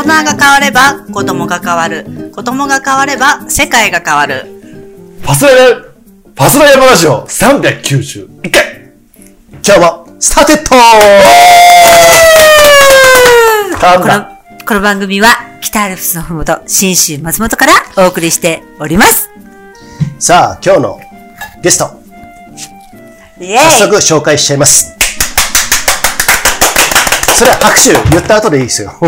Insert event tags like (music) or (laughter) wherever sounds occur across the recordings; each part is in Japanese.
人が変われば子供が変わる。子供が変われば世界が変わる。パスラヤ、パスラヤマラジオ391回今日も、 started噛んだ？この、この番組は北アルプスのふもと、信州松本からお送りしております。さあ、今日のゲスト、イエーイ早速紹介しちゃいます。それは拍手言った後でいいですよ。(laughs)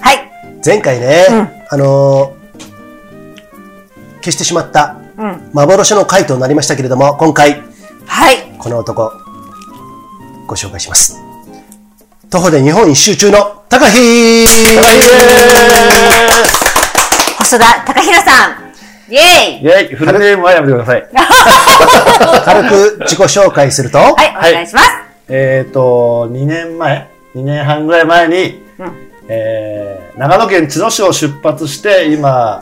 はい。前回ね、あのー消してしまった幻の回となりましたけれども、今回、はい。この男、ご紹介します。徒歩で日本一周中の高飛細田隆弘さん。イエーイイェイフルネームはやめてください。軽く自己紹介すると、はい、お願いします。えっと、2年前 ?2 年半ぐらい前に、えー、長野県茅野市を出発して、今、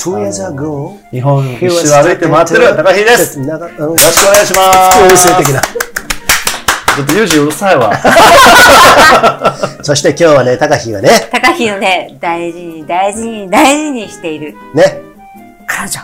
日本一周歩いて回ってる高木です。よろしくお願いします。(laughs) ちょっとユージうるさいわ。そして今日はね、高飛がね、高弘ね、大事に大事に大事にしているね、彼女。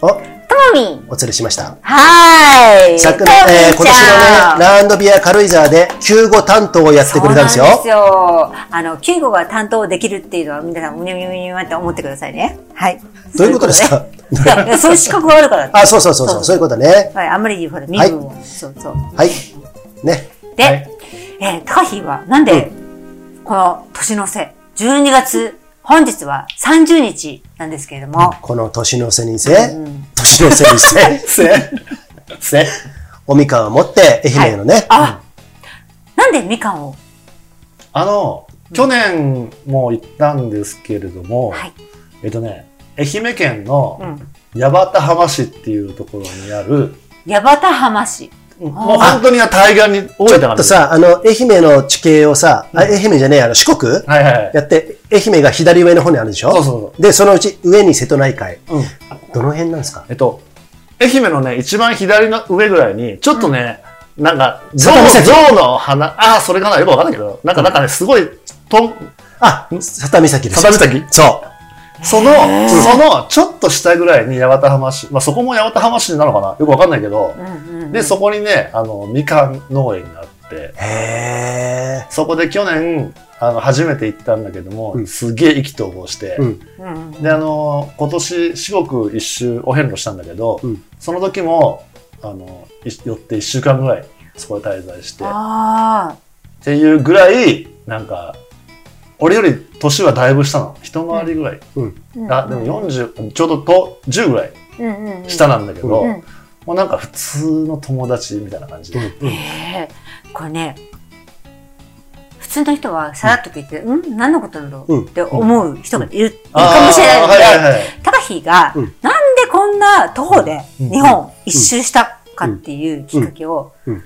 お、ともみん。お連れしました。はーい。昨年、えー今年のね、ランドビア軽井沢で救護担当をやってくれたんですよ。そうですよ。あの、救護が担当できるっていうのは皆さん、むにゃむにゃむにゃって思ってくださいね。はい。どういうことですかそういう資格があるから。あ、そうそうそうそう、そういうことね。はい、あんまりほら、身分を。そうそう。はい。ね。で、はいえー、高飛は、なんで、この年の瀬、12月、本日は30日なんですけれども、この年の瀬にせ、年の瀬にせ、(laughs) せ、せ、おみかんを持って、愛媛のね、あ、なんでみかんを、あの、去年も行ったんですけれども、はい。えっとね、愛媛県のうん、八幡浜市っていうところにある、八幡浜市。もう本当に対岸に大ちょ。っとさ、あの、愛媛の地形をさ、あ愛媛じゃねえ、あの、四国？はいはいはい。やって、愛媛が左上の方にあるでしょ？そうそうそで、そのうち上に瀬戸内海。うん。どの辺なんですか？えっと、愛媛のね、一番左の上ぐらいに、ちょっとね、なんか、象象の花、ああ、それかなよくわかんないけど、なんか、なんかね、すごい、とん、あ、佐多岬です。佐多岬そその、その、ちょっと下ぐらいに八幡浜市、まあそこも八幡浜市なのかな？よくわかんないけど、うんうん。で、そこにね、あの、みかん農園があって、う。へそこで去年、あの、初めて行ったんだけども、うん。すげえ意気投合して、うん。で、あの、今年四国一周お遍路したんだけど、うん。その時も、あの、い寄って一週間ぐらいそこで滞在して、っあていうぐらい、なんか、俺より年はだいぶ下なの。一回りぐらい。あ。あ、でも40、ちょうどと10ぐらいうんうんうん。下なんだけど、うん。もうなんか普通の友達みたいな感じで。これね、普通の人はさらっと聞いて、うん。何のことなんだろう？ん。うって思う人がいる、かもしれないので、はいはいはい。高飛が、うん。なんでこんな徒歩でうん。日本一周したかっていうきっかけを、うん。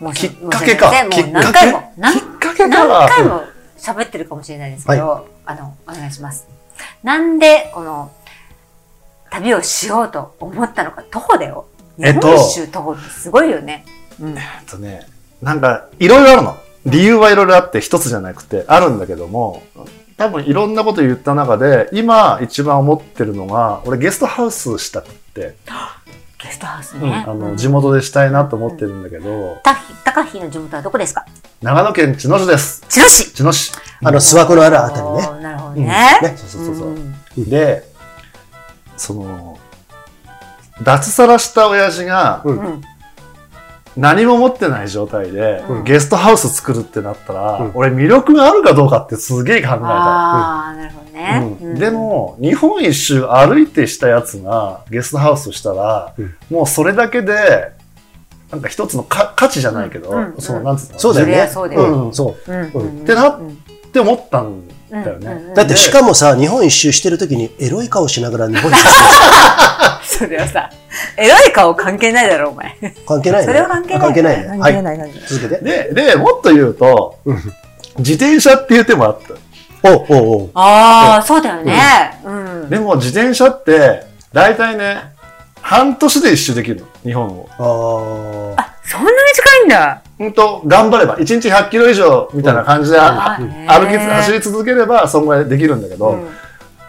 もうきっかけか。もう何回も、何回も喋ってるかもしれないですけど、あの、お願いします。なんで、この、旅をしようと思ったのか、徒歩だよ。日えっと。本一周徒歩ってすごいよね。うん。えっとね、なんか、いろいろあるの。理由はいろいろあって、一つじゃなくて、あるんだけども、多分いろんなこと言った中で、今一番思ってるのが、俺ゲストハウスしたくって、(gasps) ゲストハウスうんね。あの、地元でしたいなと思ってるんだけど、た高飛の地元はどこですか？長野県茅野市です。茅野市。茅野市。あの、諏訪湖のあるあたりね。なるほどね。ね。そうそうそうそう。んで、その、脱サラした親父が、うんうん。何も持ってない状態で、うん。ゲストハウス作るってなったら、うん。俺魅力があるかどうかってすげえ考えた。ああ、なるほどね。うん。でも、日本一周歩いてしたやつがゲストハウスしたら、うん。もうそれだけで、なんか一つのか価値じゃないけど、その、なんつうの？そうだよね。そうだようん、そう。うん。うん。うんってなうんって思ったんだよね。うん。うん。だってしかもさ、日本一周してる時にエロい顔しながら日本一周して (laughs) それはさ、エロい顔関係ないだろ、お前。る関係ないね。それは関係ない。関係ないね。はい。ない、関係ない。続けて。で、で、もっと言うと、うん自転車っていう手もあった。おうおうおうああ、そうだよね。うん。でも自転車って、大体ね、半年で一周できるの、日本を。ああ、そんなに近いんだ。うんと、頑張れば、1日100キロ以上みたいな感じで、あうん歩き、走り続ければ、そんぐらいできるんだけど、うん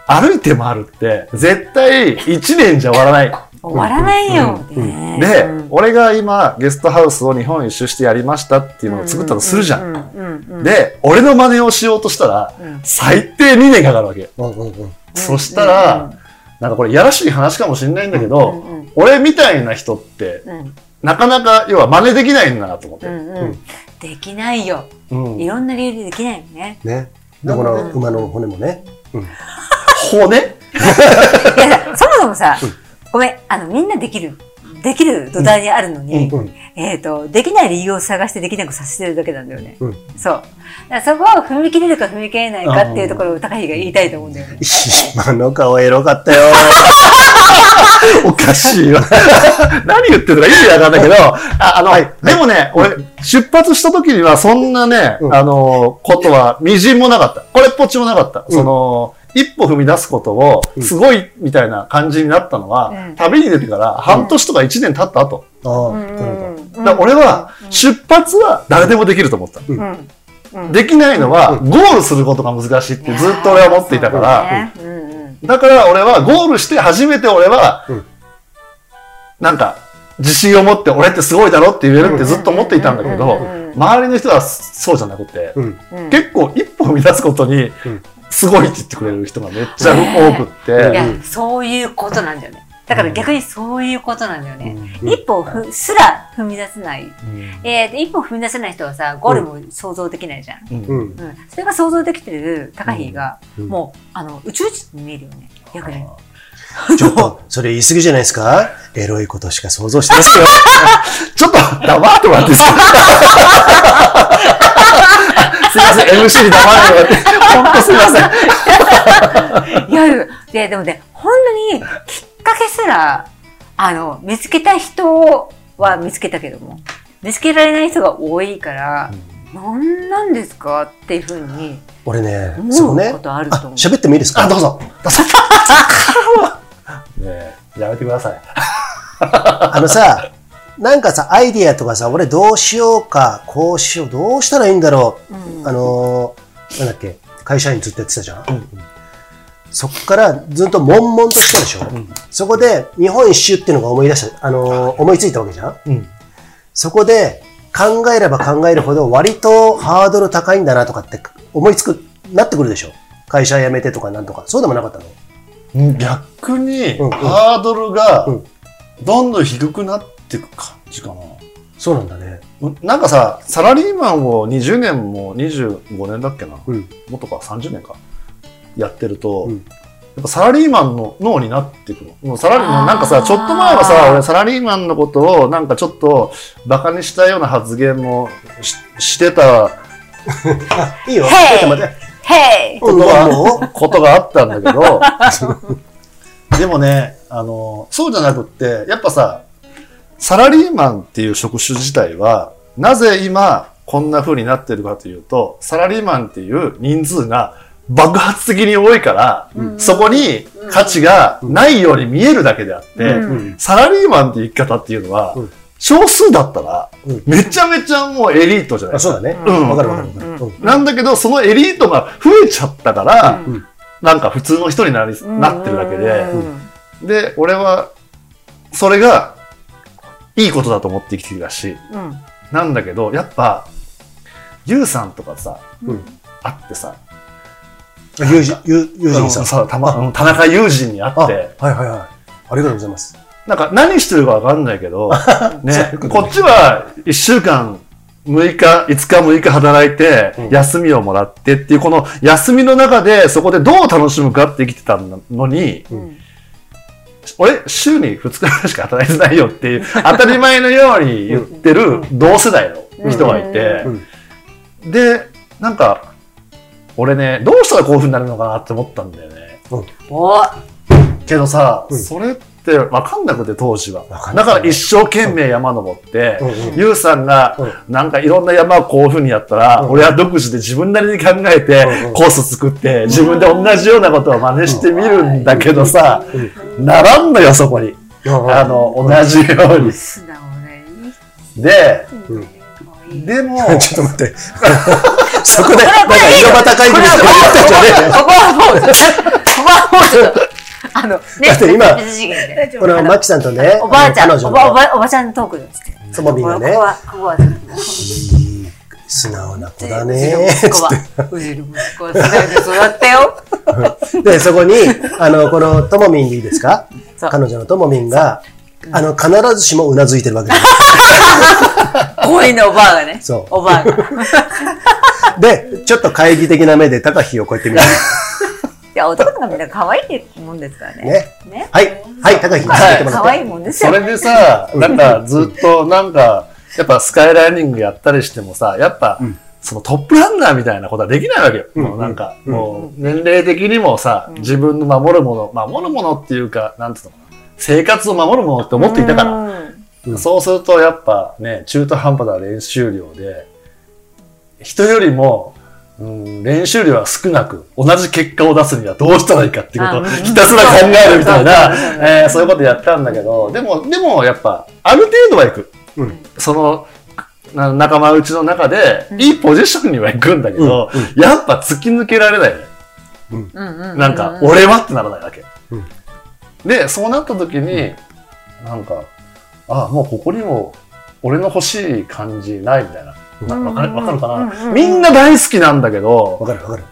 歩いて回るって、絶対1年じゃ終わらない。終わらないよ。ねで、うん俺が今、ゲストハウスを日本一周してやりましたっていうのを作ったとするじゃん。うんうんうんで、俺の真似をしようとしたら、うん最低2年かかるわけ。うんうんうんそしたら、なんかこれやらしい話かもしれないんだけど、うんうん俺みたいな人って、うんなかなか、要は真似できないんだなと思って。うんうんできないよ。うんいろんな理由でできないよね。ね。で、この馬の骨もね。骨 (laughs) いや、そもそもさ、ごめん、あの、みんなできる、できる土台にあるのに、うんえっ、と、できない理由を探してできなくさせてるだけなんだよね。うんそう。そこを踏み切れるか踏み切れないかっていうところを高木が言いたいと思うんだよね。(laughs) 今の顔エロかったよ。(laughs) おかしいわ。何言ってるか意味わかんないけど、ああの、でもね、俺、出発した時にはそんなね、うんあの、ことは、みじんもなかった。これっぽっちもなかった。その、一歩踏み出すことを、すごい、みたいな感じになったのは、うん。旅に出てから半年とか一年経った後。ああ、うん。なるほど。だから俺は、出発は誰でもできると思った。うん。うん。できないのは、ゴールすることが難しいってずっと俺は思っていたから、だから俺はゴールして初めて俺は、うん。なんか、自信を持って俺ってすごいだろって言えるってずっと思っていたんだけど周りの人はそうじゃなくて、結構一歩踏み出すことにうん、すごいって言ってくれる人がめっちゃ多くって、いや、そういうことなんだよね。だから逆にそういうことなんだよね。うん一歩ふすら踏み出せない。うんえーで一歩踏み出せない人はさ、ゴールも想像できないじゃん。うんうん。うん。それが想像できてる高木が、うんもう、あの、宇宙人に見えるよね。逆に。ちょっと、(laughs) それ言い過ぎじゃないですか？エロいことしか想像してませんよ。(laughs) ちょっと黙ってもらっていいですかすいません、MC に黙らって、ほんとすいません。いやいや、ででもね、本当にきっかけすら、あの、見つけた人は見つけたけども、見つけられない人が多いから、なんなんですかっていうふうに俺ね、思そうねうこ。とあるとあ思う。、喋ってもいいですか？あ、どうぞ。どうぞ。(laughs) ねえ、やめてください。あのさ、なんかさ、アイディアとかさ、俺どうしようか、こうしよう、どうしたらいいんだろう。うんあのー、なんだっけ、会社員ずっとやってたじゃん。そっからずっと悶々としたでしょ。そこで日本一周っていうのが思い出した、あのー思いついたわけじゃん。うん。そこで考えれば考えるほど割とハードル高いんだなとかって思いつく、なってくるでしょ。会社辞めてとかなんとか。そうでもなかったの？逆に、うんうんハードルがうん、どんどん低くなっていく感じかな。そうなんだね。なんかさ、サラリーマンを20年も25年だっけな、うん。もっとか30年か、やってると、うんやっぱサラリーマンの脳になっていくの。もうサラリーマン、なんかさ、ちょっと前はさ、俺サラリーマンのことをなんかちょっとバカにしたような発言もししてたあ、(laughs) いいよ。へいちょっと待って。へいことがもうことがあったんだけど、でもね、あの、そうじゃなくって、やっぱさ、サラリーマンっていう職種自体は、なぜ今こんな風になってるかというと、サラリーマンっていう人数が爆発的に多いから、そこに価値がないように見えるだけであって、うん。うん。サラリーマンっていう生き方っていうのは、うん。少数だったら、うん。めちゃめちゃもうエリートじゃないあ、そうだね。うん。わかるわかるわかる。うん。うん。なんだけど、そのエリートが増えちゃったから、うん。なんか普通の人になり、うん。なってるだけで、うん。で、俺は、それが、いいことだと思って生きてきたし、うん。なんだけど、やっぱ、ゆうさんとかさ、うん。会ってさ、友人、友友人さん。さたま、うん田中友人に会あ、はいって、はいはい。ありがとうございます。なんか何してるかわかんないけど、(laughs) ねここっちは1週間、6日、5日、6日働いてうん、休みをもらってっていう、この休みの中で、そこでどう楽しむかって生きてたのに、うん俺、週に2日ぐらいしか働いてないよっていう、(laughs) 当たり前のように言ってる同世代の人がいてうん、で、なんか、俺ね、どうしたらこういう風になるのかなって思ったんだよね。おけどさ、うん。それって分かんなくて当時は。だから一生懸命山登って、うんうん。ゆうさんがなんかいろんな山をこういう風にやったら、うん。俺は独自で自分なりに考えて、コース作って自分で同じようなことを真似してみるんだけどさ、ならんのよそこに、うんあの同じように。でうん。でも、(laughs) ちょっと待って。(laughs) そこで、なんか井戸端会議みたいなの言ったんじゃねえよ。ここはもう、ここはもうちょっと、あの、ね、だって今このマキさんとね、おばあちゃん、彼女おば、おのば、おばちゃんトークですって。ともみんがねここ、は、ここは、素直な子だうね。ちの息子は、うちの息子は世代で育ったよ。で、そこに、あの、このともみんでいいですか？彼女のともみんが、あの、必ずしもうなずいてるわけです。恋のおばあがね。そうおばあが。(laughs) で、ちょっと懐疑的な目で高飛をこうやって見ていや、男とかみんな可愛いもんですからね。ね。ね。はい、はい、高飛、続はいけてもらって。可愛いもんですよ。それでさ、なんかずっとなんか、やっぱスカイライニングやったりしてもさ、やっぱ、そのトップランナーみたいなことはできないわけよ。もうなんか、もう年齢的にもさ、自分の守るもの、守るものっていうか、なんていうのかな、生活を守るものって思っていたから。ら。そうするとやっぱね、中途半端な練習量で、人よりも、うん、練習量は少なく、同じ結果を出すにはどうしたらいいかっていうことをあうん。ひたすら考えるみたいなえーそういうことやったんだけど、でも、でもやっぱ、ある程度は行く。うん。その、な仲間内の中で、いいポジションには行くんだけど、やっぱ突き抜けられない。よね。うん。うん。うんなん。か、俺はってならないわけ。うん。で、そうなった時に、なんか、あ、もうここにも、俺の欲しい感じないみたいな。なわかるわかるかうんうんなみんな大好きなんだけど、わかるわかる。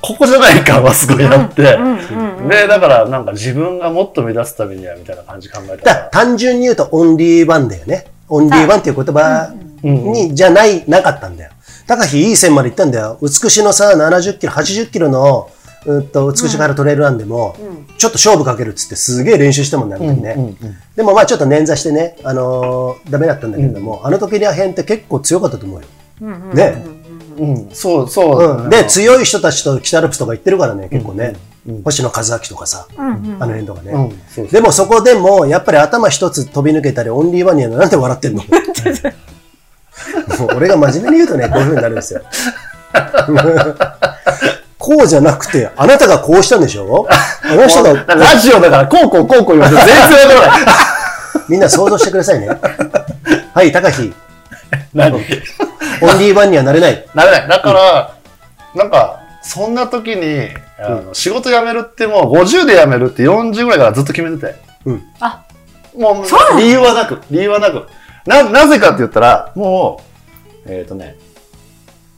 ここじゃない感はすごいあってう、んうんうんで、だからなんか自分がもっと目立つためにはみたいな感じ考えた。単純に言うとオンリーワンだよね。オンリーワンっていう言葉うんに、じゃない、なかったんだよ。高飛いい線まで行ったんだよ。美しのさ、70キロ、80キロの、うんと、美しからトレイルランでも、ちょっと勝負かけるっつってすげえ練習したもんね、あの時ね。うんうんでもまあちょっと捻挫してね、あのーダメだったんだけれども、あの時ら辺って結構強かったと思うよ。うんうんね。うん、そう、そう。で、強い人たちと北アルプスとか行ってるからね、結構ね。星野和明とかさ、うんうんあの辺とかね。うん、そうでもそこでも、やっぱり頭一つ飛び抜けたり、オンリーワンにはなんで笑ってんの？(laughs) もう俺が真面目に言うとね、こういう風になるんですよ。(laughs) こうじゃなくて、あなたがこうしたんでしょ？あの人が、(laughs) ラジオだから、こうこうこうこう言われて (laughs) 全然わからない。(laughs) みんな想像してくださいね。はい、高飛、何？オンリーワンにはなれない。なれない。だから、なんか、そんな時に、あの仕事辞めるってもう50で辞めるって40ぐらいからずっと決めてて。うん。あ、もう理由はなく、理由はなく。な、なぜかって言ったら、もう、えっ、とね、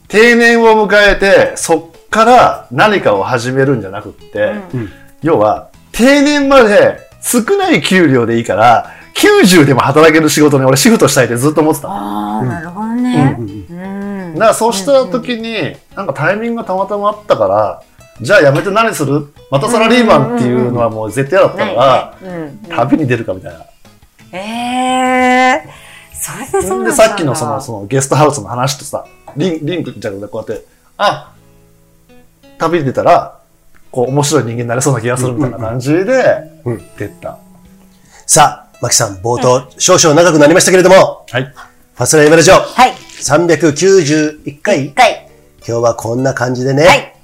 定年を迎えて、そっから何かを始めるんじゃなくって、うん要は、定年まで少ない給料でいいから、90でも働ける仕事に俺シフトしたいってずっと思ってた。ああ、なるほどね。うんうん。だからそうした時に、なんかタイミングがたまたまあったから、じゃあ辞めて何する？またサラリーマンっていうのはもう絶対嫌だったから、旅に出るかみたいな。ええそれでそうなんだで、さっきのその、そのゲストハウスの話とさ、リンリンクじゃなくてこうやって、あ、旅に出たら、こう面白い人間になれそうな気がするみたいな感じで出た。さあ、マキさん、冒頭、少々長くなりましたけれども、はい。ファストライブラジオ、はい。391回、一回。今日はこんな感じでね、はい。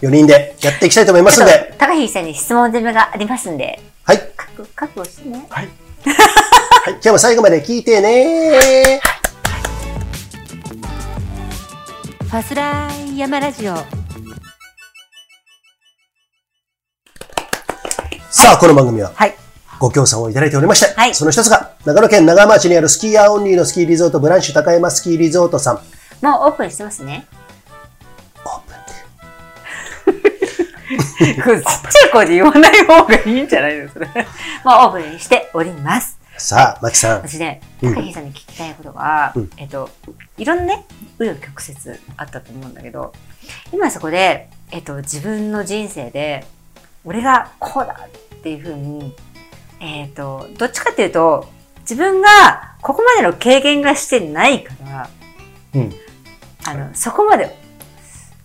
4人でやっていきたいと思いますんで、と、高橋さんに質問攻めがありますんで、はい。覚覚悟してね。はい。はい、今日も最後まで聞いてねファスライヤマラジオ。さあ、この番組ははい。ご協賛をいただいておりまして、はいその一つが、長野県長浜町にあるスキーヤーオンリーのスキーリゾートブランシュ高山スキーリゾートさん。もうオープンしてますね。オープン (laughs) これちっちゃい声で言わない方がいいんじゃないのそれ。(laughs) もうオープンしております。さあ、マキさん。私ね、うん高橋さんに聞きたいことが、うんえっと、いろんなね、紆余曲折あったと思うんだけど、今そこで、えっと、自分の人生で、俺がこうだっていうふうに、えっと、どっちかっていうと、自分がここまでの経験がしてないから、うん。あの、そこまで、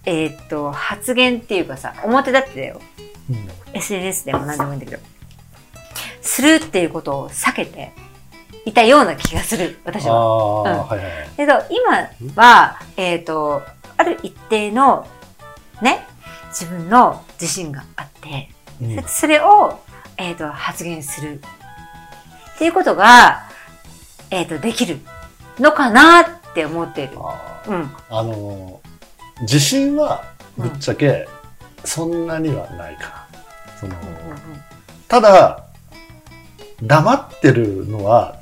えっと、発言っていうかさ、表立ってだよ。SNS でも何でもいいんだけど、するっていうことを避けていたような気がする、私あは。あ、うんはいはいはい。けど、今は、えっ、と、ある一定の、ね、自分の自信があって、うんそそれを、えっ、と、発言するっていうことが、えっ、と、できるのかなっって思ってる。あうん。あのー自信はぶっちゃけそんなにはないかな。そのただ、黙ってるのは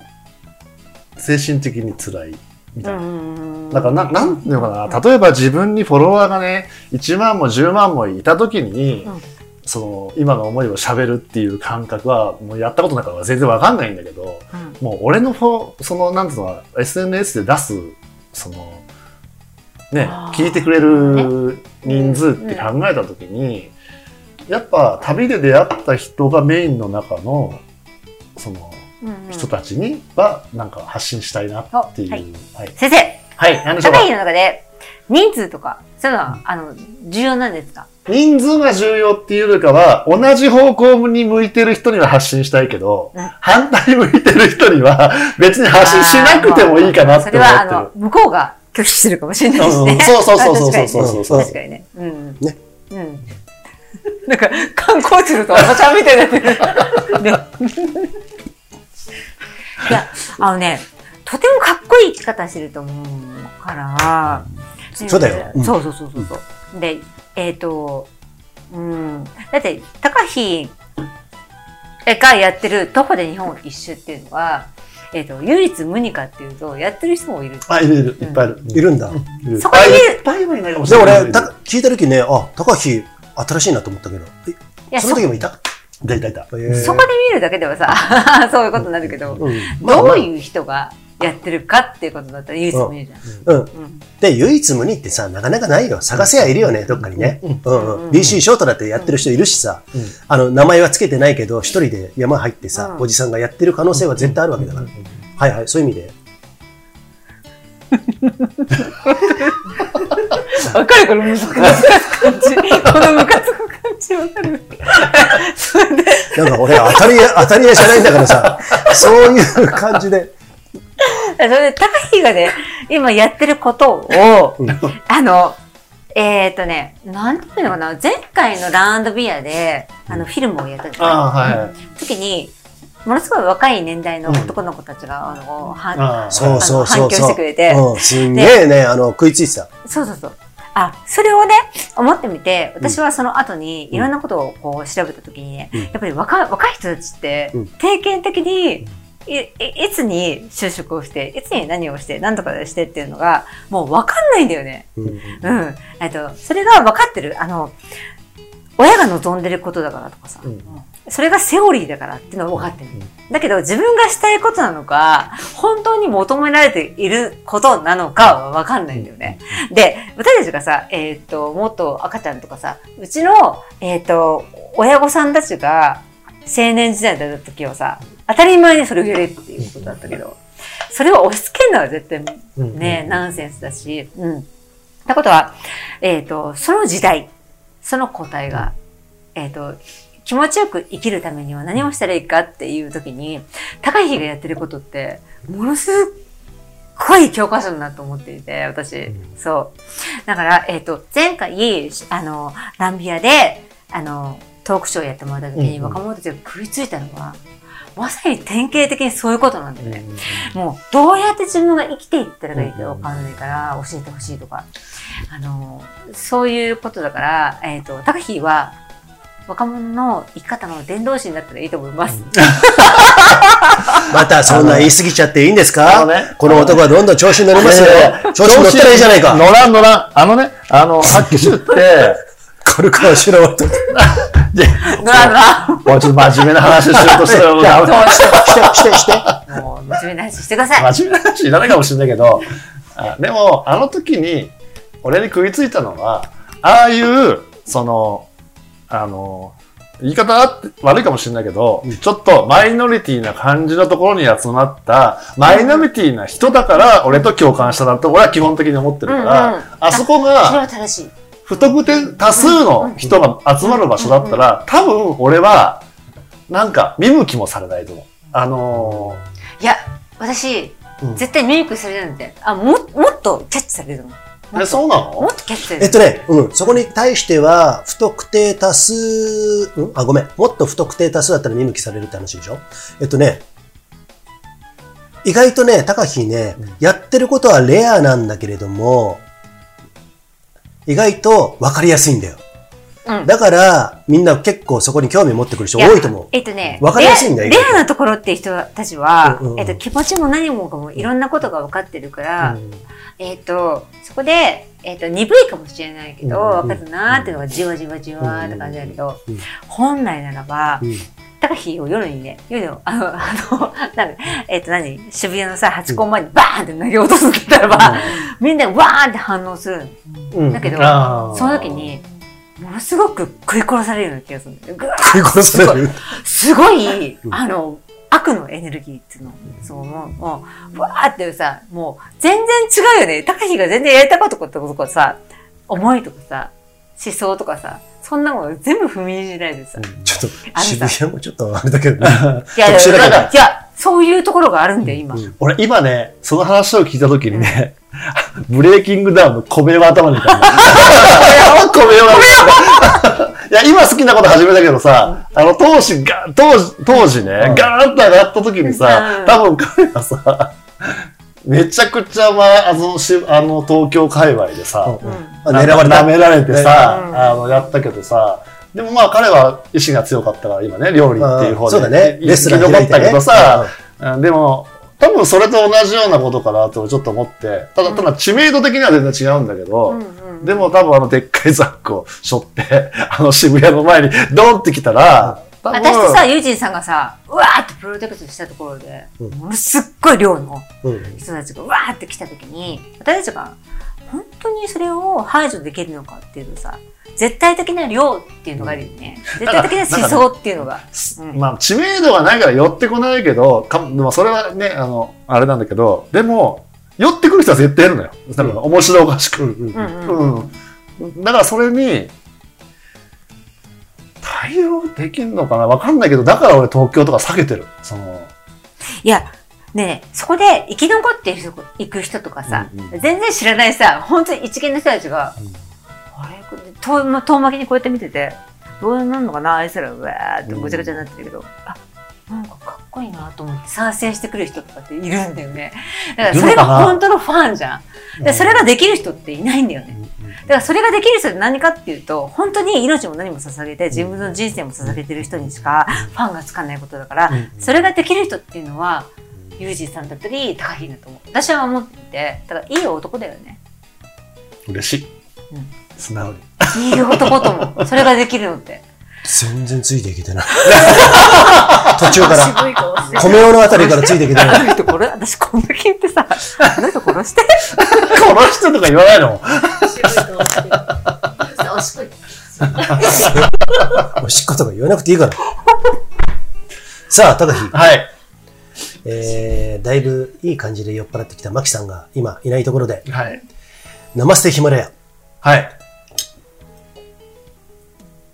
精神的に辛いみたいな。うん。だからな、なんていうのかな、例えば自分にフォロワーがね、1万も10万もいた時に、うんその、今の思いを喋るっていう感覚は、もうやったことないから全然わかんないんだけど、うん。もう俺のフォ、その、なんていうの SNS で出す、その、ね聞いてくれる人数って考えた時に、やっぱ旅で出会った人がメインの中の、その、うんうん。人たちには、なんか発信したいなっていう。ははい。い。はい。先生、何でしょうか？社会の中で人数とか、そういうのは、あの、重要なんですか？人数が重要っていうよりかは、同じ方向に向いてる人には発信したいけど、うん反対向いてる人には別に発信しなくてもいいかなって思それは、あってるの。、向こうが拒否するかもしれないしね。うんそうそうそうそうそうそうそう確かにね。うん。ね。うん。なんか、観光地のとおばちゃんみたいになってる。(laughs) ね。いや、あのね、とてもかっこいい生き方してると思うから、そうだようんそうそうそうそうそう。で、えっ、と、うん。だって、高飛がやってる徒歩で日本一周っていうのは、えっ、と、唯一無二かっていうと、やってる人もいる。あ、いるいる。いっぱいいる。いるんだ。いるそこにあいっぱいはいないかもしで、れない。俺、た聞いた時ね、あ、高橋、新しいなと思ったけど、えいや、そその時もいた？いたいたいた。えーそこで見るだけではさ、(laughs) そういうことになるけど、うん。どういう人がやってるかっていうことだったら唯一無二じゃん。うん。うんで、唯一無二ってさ、なかなかないよ。探せはいるよね、どっかにね。うんうん。BC ショートだってやってる人いるしさ、うんあの、名前はつけてないけど、一人で山入ってさ、うんおじさんがやってる可能性は絶対あるわけだから。はいはい、そういう意味で。(laughs) わかるこのムカつく感じ。このムカつく感じわかる。それで、なんか俺、当たり屋、当たり屋じゃないんだからさ、(laughs) そういう感じで。(laughs) それで、高飛がね、今やってることを、あの、えっ、とね、なんていうのかな、前回のラウンドビアで、あの、フィルムをやったじゃない？ああ、はい。時に、ものすごい若い年代の男の子たちが、あの、反響し。てくれて。うん、すんげえね、あの、食いついてた。そうそうそう。あ、それをね、思ってみて、私はその後にいろんなことをこう調べたときにね、うん。やっぱり若い若い人たちってうん、定型的に、いつに就職をして、いつに何をして、何とかしてっていうのが、もう分かんないんだよね。うんうん。えっと、それが分かってる。あの、親が望んでることだからとかさ、うんそれがセオリーだからっていうのは分かってる。だけど自分がしたいことなのか、本当に求められていることなのかは分かんないんだよね。で、私たちがさ、えーっと、もっと赤ちゃんとかさ、うちの、えーっと、親御さんたちが青年時代だった時はさ、当たり前にそれをやれっていうことだったけど、それを押し付けるのは絶対ね、ナンセンスだし、うん。ってことは、えっ、と、その時代、その個体が、えっ、と、気持ちよく生きるためには何をしたらいいかっていう時に、高い日がやってることって、ものすっごい教科書だなと思っていて、私。そう。だから、えっ、と、前回、あの、ランビアで、あの、トークショーやってもらった時にうんうん若者たちが食いついたのは、まさに典型的にそういうことなんだよね。もう、どうやって自分が生きていったらいいかわかんないから、教えてほしいとか。あの、そういうことだから、えっ、と、高飛は、若者の生き方の伝道師になったらいいと思います。(laughs) またそんな言い過ぎちゃっていいんですか？ねこの男はどんどん調子に乗りますよ。調子に乗ったらいいじゃないか。乗らん乗らん。あのね、あの、発揮集って、これからしろと。(laughs) して、でならな。もうちょっと真面目な話しようとしたら、(laughs) もうダメして、して。もう、真面目な話して。ください。真面目な話いらないかもしれないけど、あでも、あの時に、俺に食いついたのは、ああいう、その、あの、言い方悪いかもしれないけど、ちょっとマイノリティな感じのところに集まった、マイノリティな人だから、俺と共感したなって俺は基本的に思ってるから、うんうん。あそこそれがは正しい。不特定多数の人が集まる場所だったら、多分俺は、なんか見向きもされないと思う。あのいや、私、うん。絶対メイクされるなんて、あ、も、もっとキャッチされるの。ー、え、そうなの？もっとキャッチされる。えっとね、うん、そこに対しては、不特定多数、うん？あ、ごめん。もっと不特定多数だったら見向きされるって話でしょ？えっとね、意外とね、高木ね、やってることはレアなんだけれども、意外と分かりやすいんだよ。うん。だから、みんな結構そこに興味持ってくる人多いと思う。えっとね、わかりやすいんだよレアなところっていう人たちは、うんうん。うんえっと、気持ちも何もかもいろんなことが分かってるから、えっと、そこで、えっと、鈍いかもしれないけど、うん。うん。分かるなーっていうのがじわじわじわーって感じだけど、うん。本来ならば、うん高木を夜にね、夜の、あの、あの、なえっ、と何、渋谷のさ、ハチ公前にバーンって投げ落とすんだったらば、みんなわーンって反応するの。うんだけど、その時に、ものすごく食い殺されるような気がする食い殺される。すごい、うんあの、悪のエネルギーっていうの。そう、もう、もう、わーってさ、もう、全然違うよね。高木が全然やりたこととかさ、思いとかさ、思想とかさ、そんなもの全部踏みにじられてさ。ちょっと、渋谷もちょっとあれだけどね。(laughs) いや、だけどいや、そういうところがあるんだよ、今。うん。俺今ね、その話を聞いたときにね、ブレイキングダウンの小部屋頭にいたの。小部屋いや、今好きなこと始めたけどさ、あの、当時が、当時、当時ね、うん。ガーンと上がった時にさう、ん。多分彼はさ、めちゃくちゃ、まあ、あの、しあの東京界隈でさ、うん。狙われた舐。められてさ、うん。あの、やったけどさ、でもまあ彼は意志が強かったから今ね、料理っていう方で。うんそうだね。いレスったけどさ、開うんでも、多分それと同じようなことかなとちょっと思って、ただ、ただ知名度的には全然違うんだけど、でも多分あのでっかいザックを背負って、あの渋谷の前にドンって来たら、私とさ、ユージンさんがさ、うわーってプロテクトしたところで、うんものすっごい量のうん人たちがうわーって来た時に、私たちが本当にそれを排除できるのかっていうとさ、絶対的な量っていうのがあるよね。絶対的な思想っていうのが。うんまあ知名度がないから寄ってこないけど、かでもそれはね、あの、あれなんだけど、でも、寄ってくる人は絶対いるのよ。多分面白おかしく。うんうんうんうんうん。だからそれに、対応できんのかな？わかんないけど、だから俺東京とか避けてる。その、いや、ねえそこで生き残っている人行く人とかさ、うんうん。全然知らないさ、本当に一見の人たちが、うん。あれ？遠ま遠巻きにこうやって見てて、どうなんのかな？あいつらうわーってごちゃごちゃになってるけど、あ、なんかかっこいいなと思って参戦してくる人とかっているんだよね。だからそれが本当のファンじゃん。でそれができる人っていないんだよね。だからそれができる人って何かっていうと、本当に命も何も捧げて、自分の人生も捧げてる人にしかファンがつかないことだから、それができる人っていうのは、ユージさんだったり、高木だと思う。私は思っていて、だからいい男だよね。嬉しい。うん素直に。いい男と思う。それができるのって。全然ついていけてない。(laughs) 途中から。米尾のあたりからついていけてあない。の人これ、私こんだけ言ってさ、あの人殺して？殺してとか言わないの？おしっことか言わなくていいから。さあ、高木。はい。えー、だいぶいい感じで酔っ払ってきたマキさんが今いないところで、はい。ナマステヒマラヤ。はい。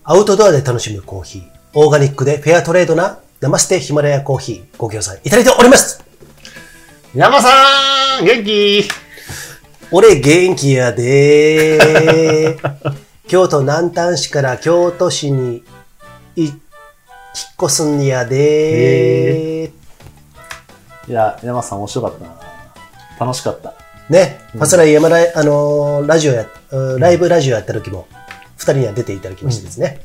アウトドアで楽しむコーヒー。オーガニックでフェアトレードなナマステヒマラヤコーヒー。ご協賛いただいております。山さん元気？俺元気やでー。(laughs) 京都南丹市から京都市にい引っ越すんやでー。いや、山さん面白かったな。楽しかった。ね、ファスライ山ライ、あのーラジオや、うんライブラジオやった時も、二人には出ていただきましてですね。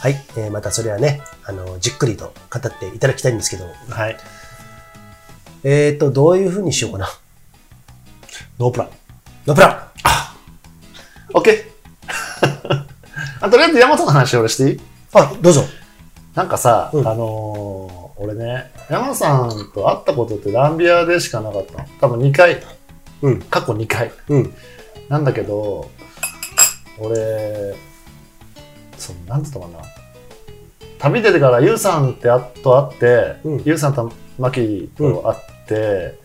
はい、えーまたそれはね、あのーじっくりと語っていただきたいんですけど、はい。えーと、どういう風にしようかな。ノープラン。ノープラオッケー。(laughs) あとりあえず山本の話俺していい？ンあ、どうぞ。なんかさ、うんあのー俺ね、山本さんと会ったことってランビアでしかなかったの。多分2回。うん過去2回。うん。なんだけど、俺、その、なんつったかな。旅出てからユウさんってあと会って、うんユウさんとマキと会って、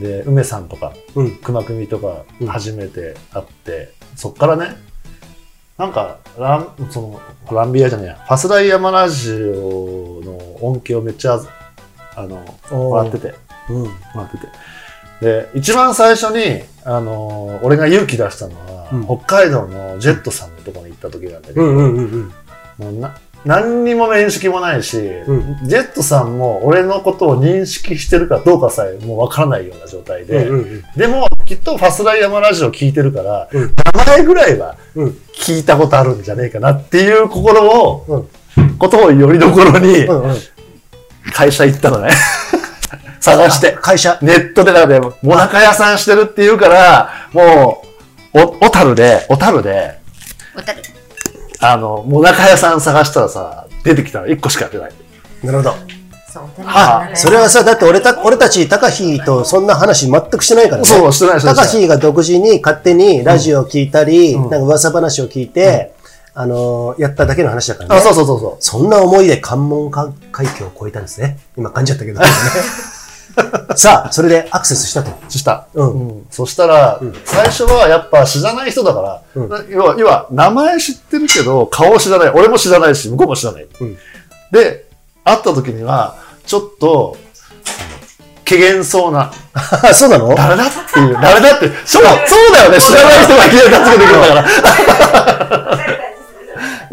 で、梅さんとか、うん。熊組とかうん初めて会って、そっからね、なんか、ラン、その、ランビアじゃねえや、ファスライヤマラジオの音響めっちゃ、あの、もらってて、うん。もらってて。で、一番最初に、あの、俺が勇気出したのは、うん。北海道のジェットさんのところに行った時なんだけど、うんうんうんうん。もうな、何にも面識もないし、うジェットさんも俺のことを認識してるかどうかさえもうわからないような状態で、うんうんでもきっとファスライヤマラジオ聞いてるから、うん。名前ぐらいはうん。聞いたことあるんじゃねえかなっていう心を、うん。ことをよりどころにうんうん。会社行ったのね。探して。(laughs) 会社。ネットでだからね、もなか屋さんしてるっていうから、もう、お、小樽で、小樽で、おたる。あの、もなか屋さん探したらさ、出てきたの1個しか出ない。なるほど。そう、あ、それはさ、だって俺た、俺たち、高飛とそんな話全くしてないからね。そう、してないしてない。高飛が独自に勝手にラジオを聞いたり、うんなんか噂話を聞いて、あのーやっただけの話だからね。あ、そうそうそうそそんな思いで関門海峡を越えたんですね。今感じちゃったけど、ね。(laughs) (laughs) さあ、それでアクセスしたと。う。した。うんうんそしたら、最初はやっぱ知らない人だから、うん要は、要は、名前知ってるけど、顔知らない。俺も知らないし、向こうも知らない。うんで、会った時には、ちょっと、怪げそうな、(laughs) そうなの？誰だっていう、誰だって、そう、そうだよね、知らない人がいきなり助けてくれたから。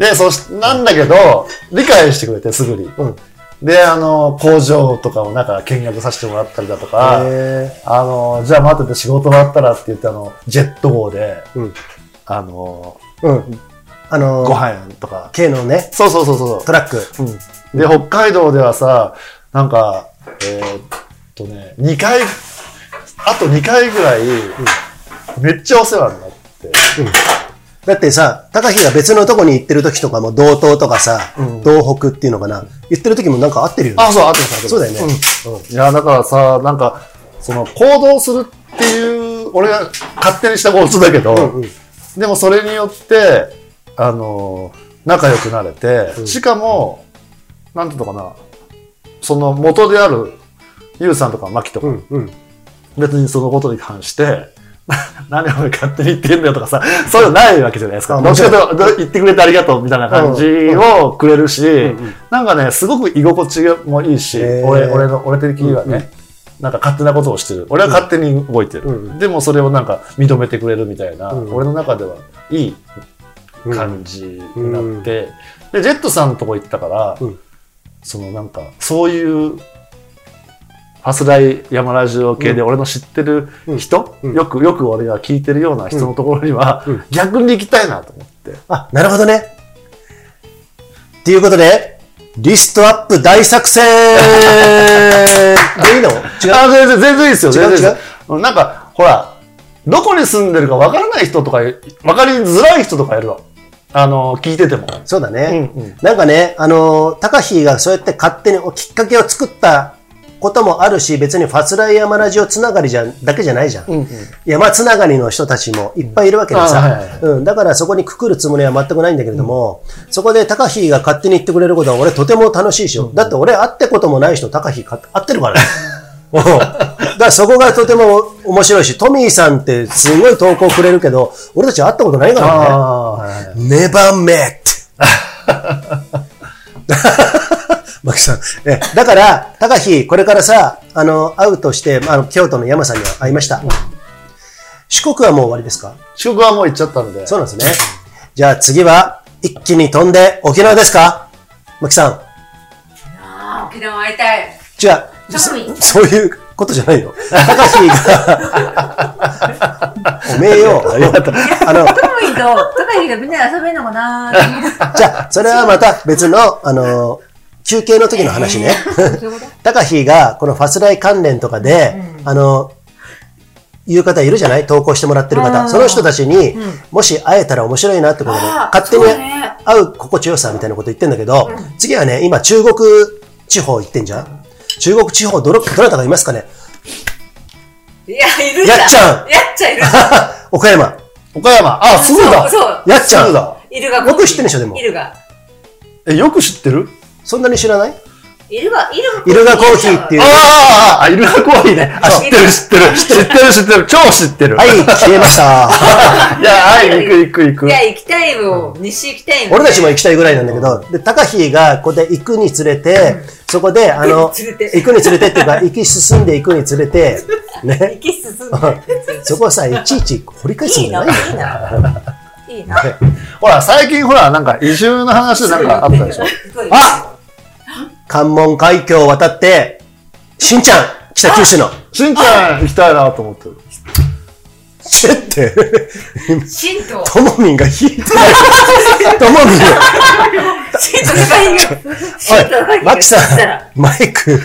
(laughs) で、そし、なんだけど、理解してくれて、すぐに。うん。で、あの、工場とかをなんか見学させてもらったりだとか、へあの、じゃあ待ってて仕事終わったらって言って、あの、ジェット号で、うんあの、ーうん。あのーご飯とか。K のね、そうそうそうそうトラック。うん。で、北海道ではさ、なんか、えーっとね、2回、あと2回ぐらい、めっちゃお世話になって。だってさ、高飛が別のとこに行ってる時とかも、道東とかさ、うん東北っていうのかな。言ってる時もなんか合ってるよね。あ、そう、あってます、あってますそうだよね。うんいや、だからさ、なんか、その、行動するっていう、俺が勝手にしたことだけど、うんうんでもそれによって、あの、仲良くなれて、うんしかも、なんていうのかな、その元である、ゆうさんとかマキとか、うんうん。別にそのことに関して、(laughs) 何お前勝手に言ってんだよとかさ、そういうのないわけじゃないですか。あどっちかと言ってくれてありがとうみたいな感じをくれるし、ん。なんかね、すごく居心地もいいし、俺、俺の、俺的にはね、なんか勝手なことをしてる。俺は勝手に動いてる。でもそれをなんか認めてくれるみたいな、うん俺の中ではいいうん感じになって、で、ジェットさんのとこ行ったから、うん。そのなんか、そういう、ファスライ山ラジオ系で俺の知ってる人、うん。よく、よく俺が聞いてるような人のところには、うん。逆に行きたいなと思って。あ、なるほどね。っていうことで、リストアップ大作戦。(laughs) でいいの？違う？あ、全然、全然いいですよ。全然なんか、ほら、どこに住んでるかわからない人とか、わかりづらい人とかいるの。あの、聞いてても。そうだね。うんうん。なんかね、あのー、高飛がそうやって勝手にきっかけを作ったこともあるし、別にファスライ山ラジオつながりじゃだけじゃないじゃん。うんうん。山つながりの人たちもいっぱいいるわけでさ。はいはい、うん、だからそこにくくるつもりは全くないんだけれども、そこで高飛が勝手に言ってくれることは俺とても楽しいしよ。だって俺会ってこともない人高飛か会ってるから (laughs) だからそこがとても面白いし、トミーさんってすごい投稿くれるけど、俺たち会ったことないからね。はいはい。ネバメッマキさん。え、だから、高飛、これからさ、あの、会うとして、あの、京都の山さんには会いました。四国はもう終わりですか？四国はもう行っちゃったので。そうなんですね。じゃあ次は、一気に飛んで沖縄ですか？マキさん。ああ、沖縄会いたい。違う。トミーそそういうことじゃないよ。高飛が、(laughs) おめえよ。ありがとう。あの、トミーと高木がみんなで遊べるのかなーって (laughs) じゃあ、それはまた別の、あの、休憩の時の話ね。そういうこと？(laughs) 高飛がこのファスライ関連とかで、あの、いう方いるじゃない？投稿してもらってる方。その人たちに、んもし会えたら面白いなってことで、勝手に会う心地よさみたいなこと言ってんだけど、次はね、今中国地方行ってんじゃん？中国地方どの、どなたがいますかね？いや、いるじゃん。やっちゃんやっちゃんいるじゃん。(laughs) 岡山。岡山。あ、すぐだ。そうそう。やっちゃん。いるが。よく知ってるでしょでもいるが。え、よく知ってる？そんなに知らない？いるが、いるが。イルガコーヒーっていうああ、あ、イルカコーヒーね。あ、知ってる、知ってる。知ってる、知ってる。超知ってる。はい、消えました。(laughs) いや、はい、行く、行く、行くい。や、行きたいよ。西行きたいよ。俺たちも行きたいぐらいなんだけど、で、高飛がここで行くにつれて、そこで、あの、行くにつれて行くにつれてっていうか、行き進んでいくにつれて、(laughs) ね、行き進んで。そこをさ、いちいち掘り返すんじゃないいいのいいな。ほら、最近ほら、なんか移住の話でなんかあったでしょ？(laughs) あ関門海峡を渡って、しんちゃん北九州の。しんちゃん行きたいなと思ってる。シェって、シンと、ともみんが引いてない。ともみんが。シンと高いが、いおい、マキさん、マイク。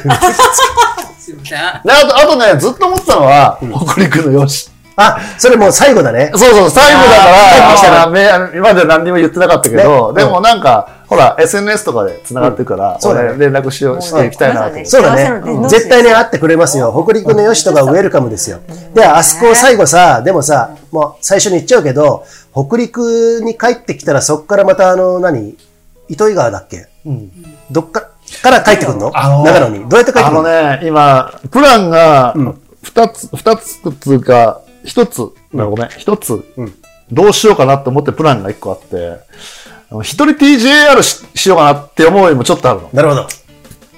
すいません。で、あと、あとね、ずっと思ってたのは、北陸のよし。あ、それもう最後だね。そうそう、最後だから、今まで何にも言ってなかったけど、ねでもなんか、ほら、SNS とかで繋がってるから、そうだね。俺連絡しようしていきたいなと思って。そうだね。ね絶対ね、会ってくれますよ。北陸のよしとかウェルカムですよ。で、あそこを最後さ、でもさ、もう最初に言っちゃうけど、北陸に帰ってきたらそっからまたあの、何糸魚川だっけ？うん。どっか、から帰ってくるの？長野に。どうやって帰ってあくるの？のね、今、プランがうん、二つ、二つつうか、一つ、ごめん、一つ。うん、どうしようかなって思ってプランが一個あって、一人 TJR ししようかなって思うよりもちょっとあるの。なるほど。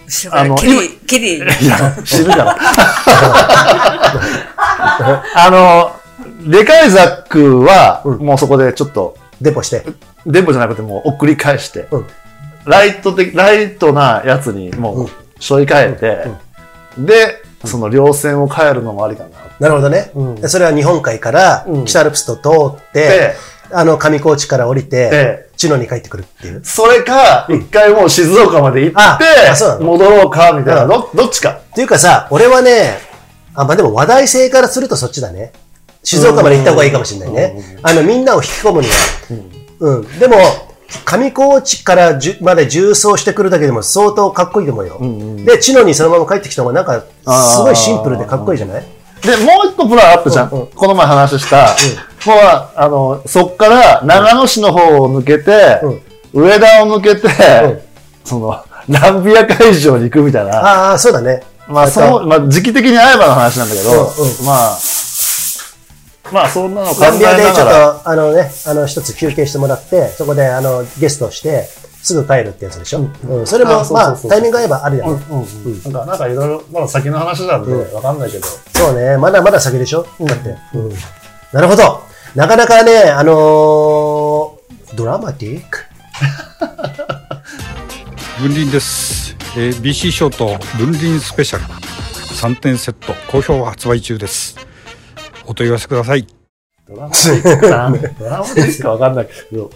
後ろからあのキリ、キリ。いや、死ぬから。(laughs) あの、でかいザックは、うんもうそこでちょっと、デポして。電波じゃなくてもう送り返して、うんライト的、ライトなやつにもうんう、しょい替えて、で、その稜線を変えるのもありかな。なるほどね。うんでそれは日本海からうん北アルプスと通って、で、あの上高地から降りてで、知野に帰ってくるっていう。それか、一回もう静岡まで行あって、戻ろうか、みたいな、うんどどっちか。っていうかさ、俺はね、あ、まあ、でも話題性からするとそっちだね。静岡まで行った方がいいかもしれないね。あの、みんなを引き込むには。うん。でも、上高地からじゅまで重走してくるだけでも相当かっこいいと思うよ。んうんで、知野にそのまま帰ってきた方がなんか、すごいシンプルでかっこいいじゃない？で、もう一個プランあったじゃん。うんうんこの前話した。もう、あの、そっから長野市の方を抜けて、上田を抜けて、んその、ランビア会場に行くみたいな。ああ、そうだね。まあ、そう、まあ、時期的に会えばの話なんだけど、うんうんまあ、まあ、そんなの考ラえンビアでちょっながら。と、あのね、あの、一つ休憩してもらって、そこで、あの、ゲストをして、すぐ帰るってやつでしょ。うん。それもまあ、タイミング合えばあるよね。うんうんなんか、なんかいろいろ、まだ先の話なんで、うんわかんないけど。そうね、まだまだ先でしょ、だって、うん。なるほど。なかなかね、あのードラマティック？(laughs) 分輪です、えー BC ショート分輪スペシャル3点セット好評発売中ですお問い合わせくださいドラマティックな？ドラマティックかわかんないけど。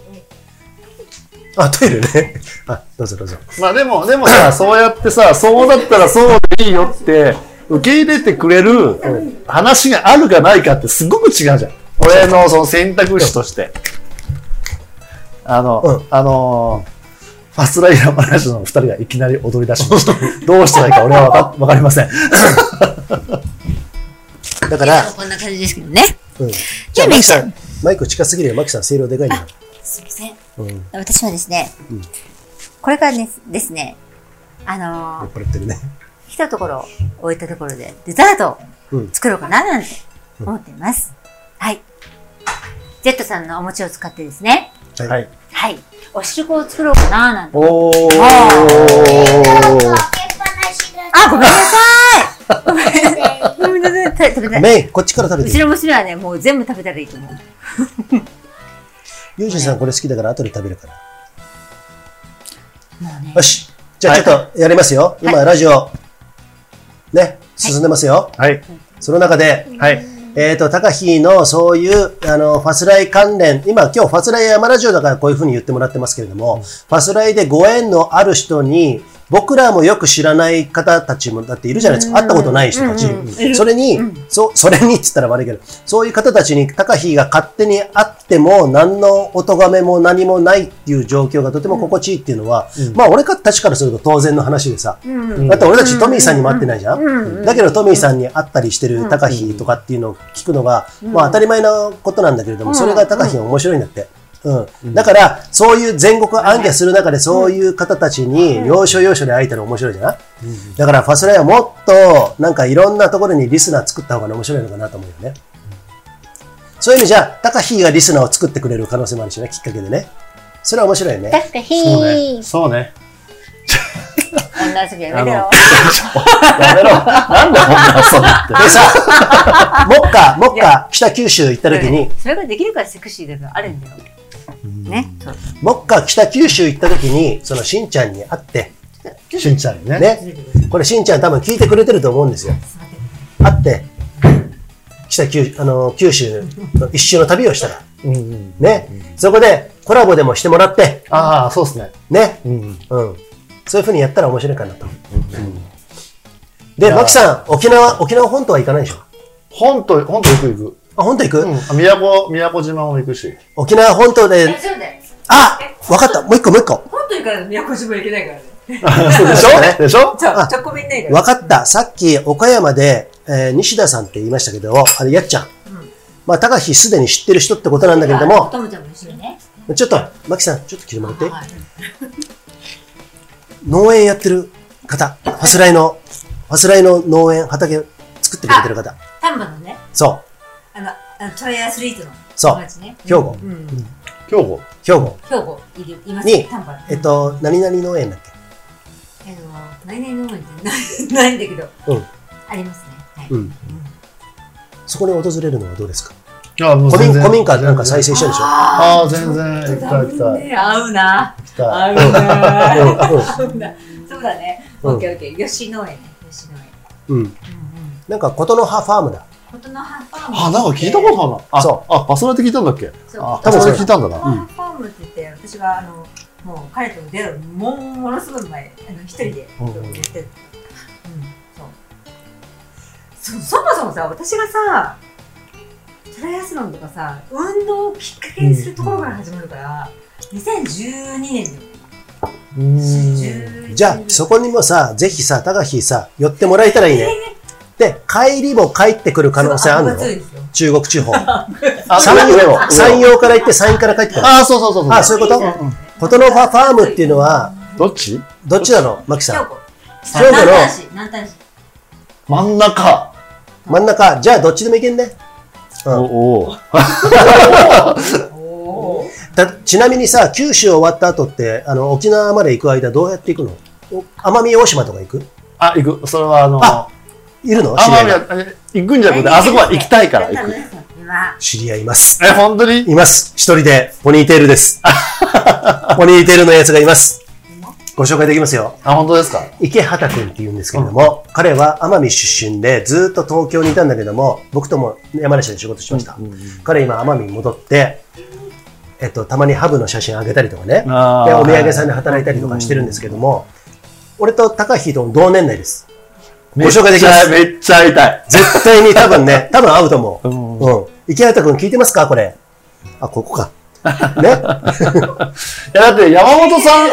あ、トイレね。あ、どうぞどうぞ。まあでも、でもさ、そうやってさ、そうだったらそうでいいよって、受け入れてくれる話があるかないかってすごく違うじゃん。俺のその選択肢として。あの、うんあのーファスライダー話の二人がいきなり踊り出しました。どうしたらいいか俺はわかわかりません。(laughs) だから、こんな感じですけどね。うん。じじゃあマキさん、マイク近すぎるよ。マキさん、声量でかいんだよ。すみません。うん。私はですね、これからですですね、あのー酔っ払ってるね。来たところを置いたところでデザートをうん作ろうかななんて思っています。はい。ジェットさんのお餅を使ってですね、はい。はい。はい。お汁粉を作ろうかななんて。おー。あ、ごめんなさいごめんなさい。ごめんなさい。食べたい。メイン、こっちから食べてる。うちの娘はね、もう全部食べたらいいと思う。ユージさんこれ好きだから後で食べるから。もうね。よし。じゃあちょっとやりますよ。今、ラジオ、ね、進んでますよ。はい。その中で、はい。えっ、と、高飛のそういう、あの、ファスライ関連、今今日ファスライ山ラジオだからこういうふうに言ってもらってますけれども、ファスライでご縁のある人に、僕らもよく知らない方たちもだっているじゃないですか。会ったことない人たち。それに、そ、それにって言ったら悪いけど、そういう方たちに高飛が勝手に会っても、何のお咎めも何もないっていう状況がとても心地いいっていうのは、まあ俺たちからすると当然の話でさ、だって俺たちトミーさんにも会ってないじゃん、だけどトミーさんに会ったりしてる高飛とかっていうのを聞くのが、まあ当たり前なことなんだけれども、それが高飛が面白いんだって。うん。だから、そういう全国暗記する中で、そういう方たちに、要所要所で会えたら面白いじゃない、だから、ファスライはもっと、なんかいろんなところにリスナー作った方が面白いのかなと思うよね。そういう意味じゃ、高飛がリスナーを作ってくれる可能性もあるしね、きっかけでね。それは面白いよね。高飛そうね。そうね。女遊びやめてよ。(laughs) やめろ。なんでこんな遊びって。でさ、(laughs) もっか、もっか、北九州行った時に、それができるからセクシーだからあるんだよ。ね。そう僕が北九州行った時に、そのしんちゃんに会って、しんちゃんにね。ね、これしんちゃん多分聞いてくれてると思うんですよ。会って、北九あの九州の一周の旅をしたら、うんうん。ね、そこでコラボでもしてもらって、ああ、そうですね。ね、うん。うん、そういうふうにやったら面白いかなと。で、いやマキさん、沖縄、沖縄本島は行かないでしょ？本島、本島行く行く。あ、本島行く、うん。あ宮古、宮古島も行くし。沖縄本島で、そうだよ。あわかったもう一個もう一個本当にから宮古島行けないからね。そうでしょ？(laughs) でしょ？じゃああ、直行便ないから。わかった。さっき岡山で、えー西田さんって言いましたけど、あれ、やっちゃん。まあ、高橋すでに知ってる人ってことなんだけれども、ともちゃんも一緒にね。ちょっと、マキさん、ちょっと聞いてもらって。はい (laughs) 農園やってる方、ファスライの、ファスライの農園、畑作ってくれてる方。丹波のね、そう、あの、あのトライアスリートのそう友達ね。兵庫、うん。兵庫。兵庫兵庫いる、いますに丹波。えっと、何々農園だっあの、何々のってない (laughs) ないんだけど、けうん、ありますね。はい。うん。そこに訪れるのはどうですか？あもう古民全然古民家なんか再生したでしょ？ああ、全然行きたい行きたい。ね、合うな。行きたい。合うな。(laughs) そうだね。うんオッケーオッケー。吉農園ね。吉農園。うん。うんうん。なんか、琴の葉ファームだ。琴の葉ファーム。あ、なんか聞いたことあるな。あ、そあ、パソナって聞いたんだっけ？そうあ、多分それ聞いたんだな。ファームって言って、私があの、もう彼と出会うもものすごい前、あの一人でやうんってる。うん、そう。そそもそもさ、私がさ、トライアスロンとかさ、運動をきっかけにするところから始まるから、2012年に。うーん。じゃあ、そこにもさ、ぜひさ、高橋さ、寄ってもらえたらいいね。で、帰りも帰ってくる可能性あるの？中国地方。(laughs) あ、山。陽山陽から行って山陰から帰ってくる。ああ、そうそうそうそう。あ、そういうこと？琴の葉ファームっていうのは、どっち？どっちなの？マキさん。兵庫。の？真ん中。真ん中、じゃあどっちでも行けんね。うんおお。ちなみにさ、九州終わった後って、あの、沖縄まで行く間どうやって行くの？お奄美大島とか行く？あ、行く。それはあの、あいるの？知り合いが行くんじゃなくて、あそこは行きたいから行く。今、知り合いいます。え、本当に？います。一人で、ポニーテールです。(laughs) ポニーテールのやつがいます。ご紹介できますよ。あ、本当ですか？池畑君って言うんですけれども、彼は奄美出身でずっと東京にいたんだけども、僕とも山梨で仕事しました。彼今奄美に戻って、えっと、たまにハブの写真あげたりとかね、で、お土産屋さんで働いたりとかしてるんですけども、俺と高橋と同年代です。ご紹介できます。めっちゃ会いたい。絶対に多分ね、(laughs) 多分会うと思う。うんうん。池畑君聞いてますか？これ。あ、ここか。ね？(laughs) いや、だって山本さん、あ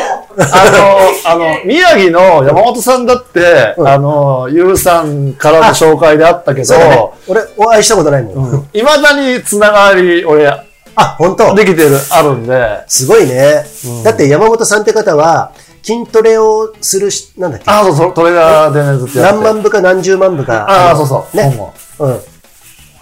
の、(laughs) あの、宮城の山本さんだって、うんあの、ゆうさんからの紹介であったけそうだねど、。俺、お会いしたことないもん。いまだにつながり、俺、あ、本当できてる、あるんで、すごいね。だって山本さんって方は、筋トレをするし、なんだっけ？あ、そうそう、トレーナーでね、ずっとやって何万部か何十万部か。ああ、のそうそう。ねうん。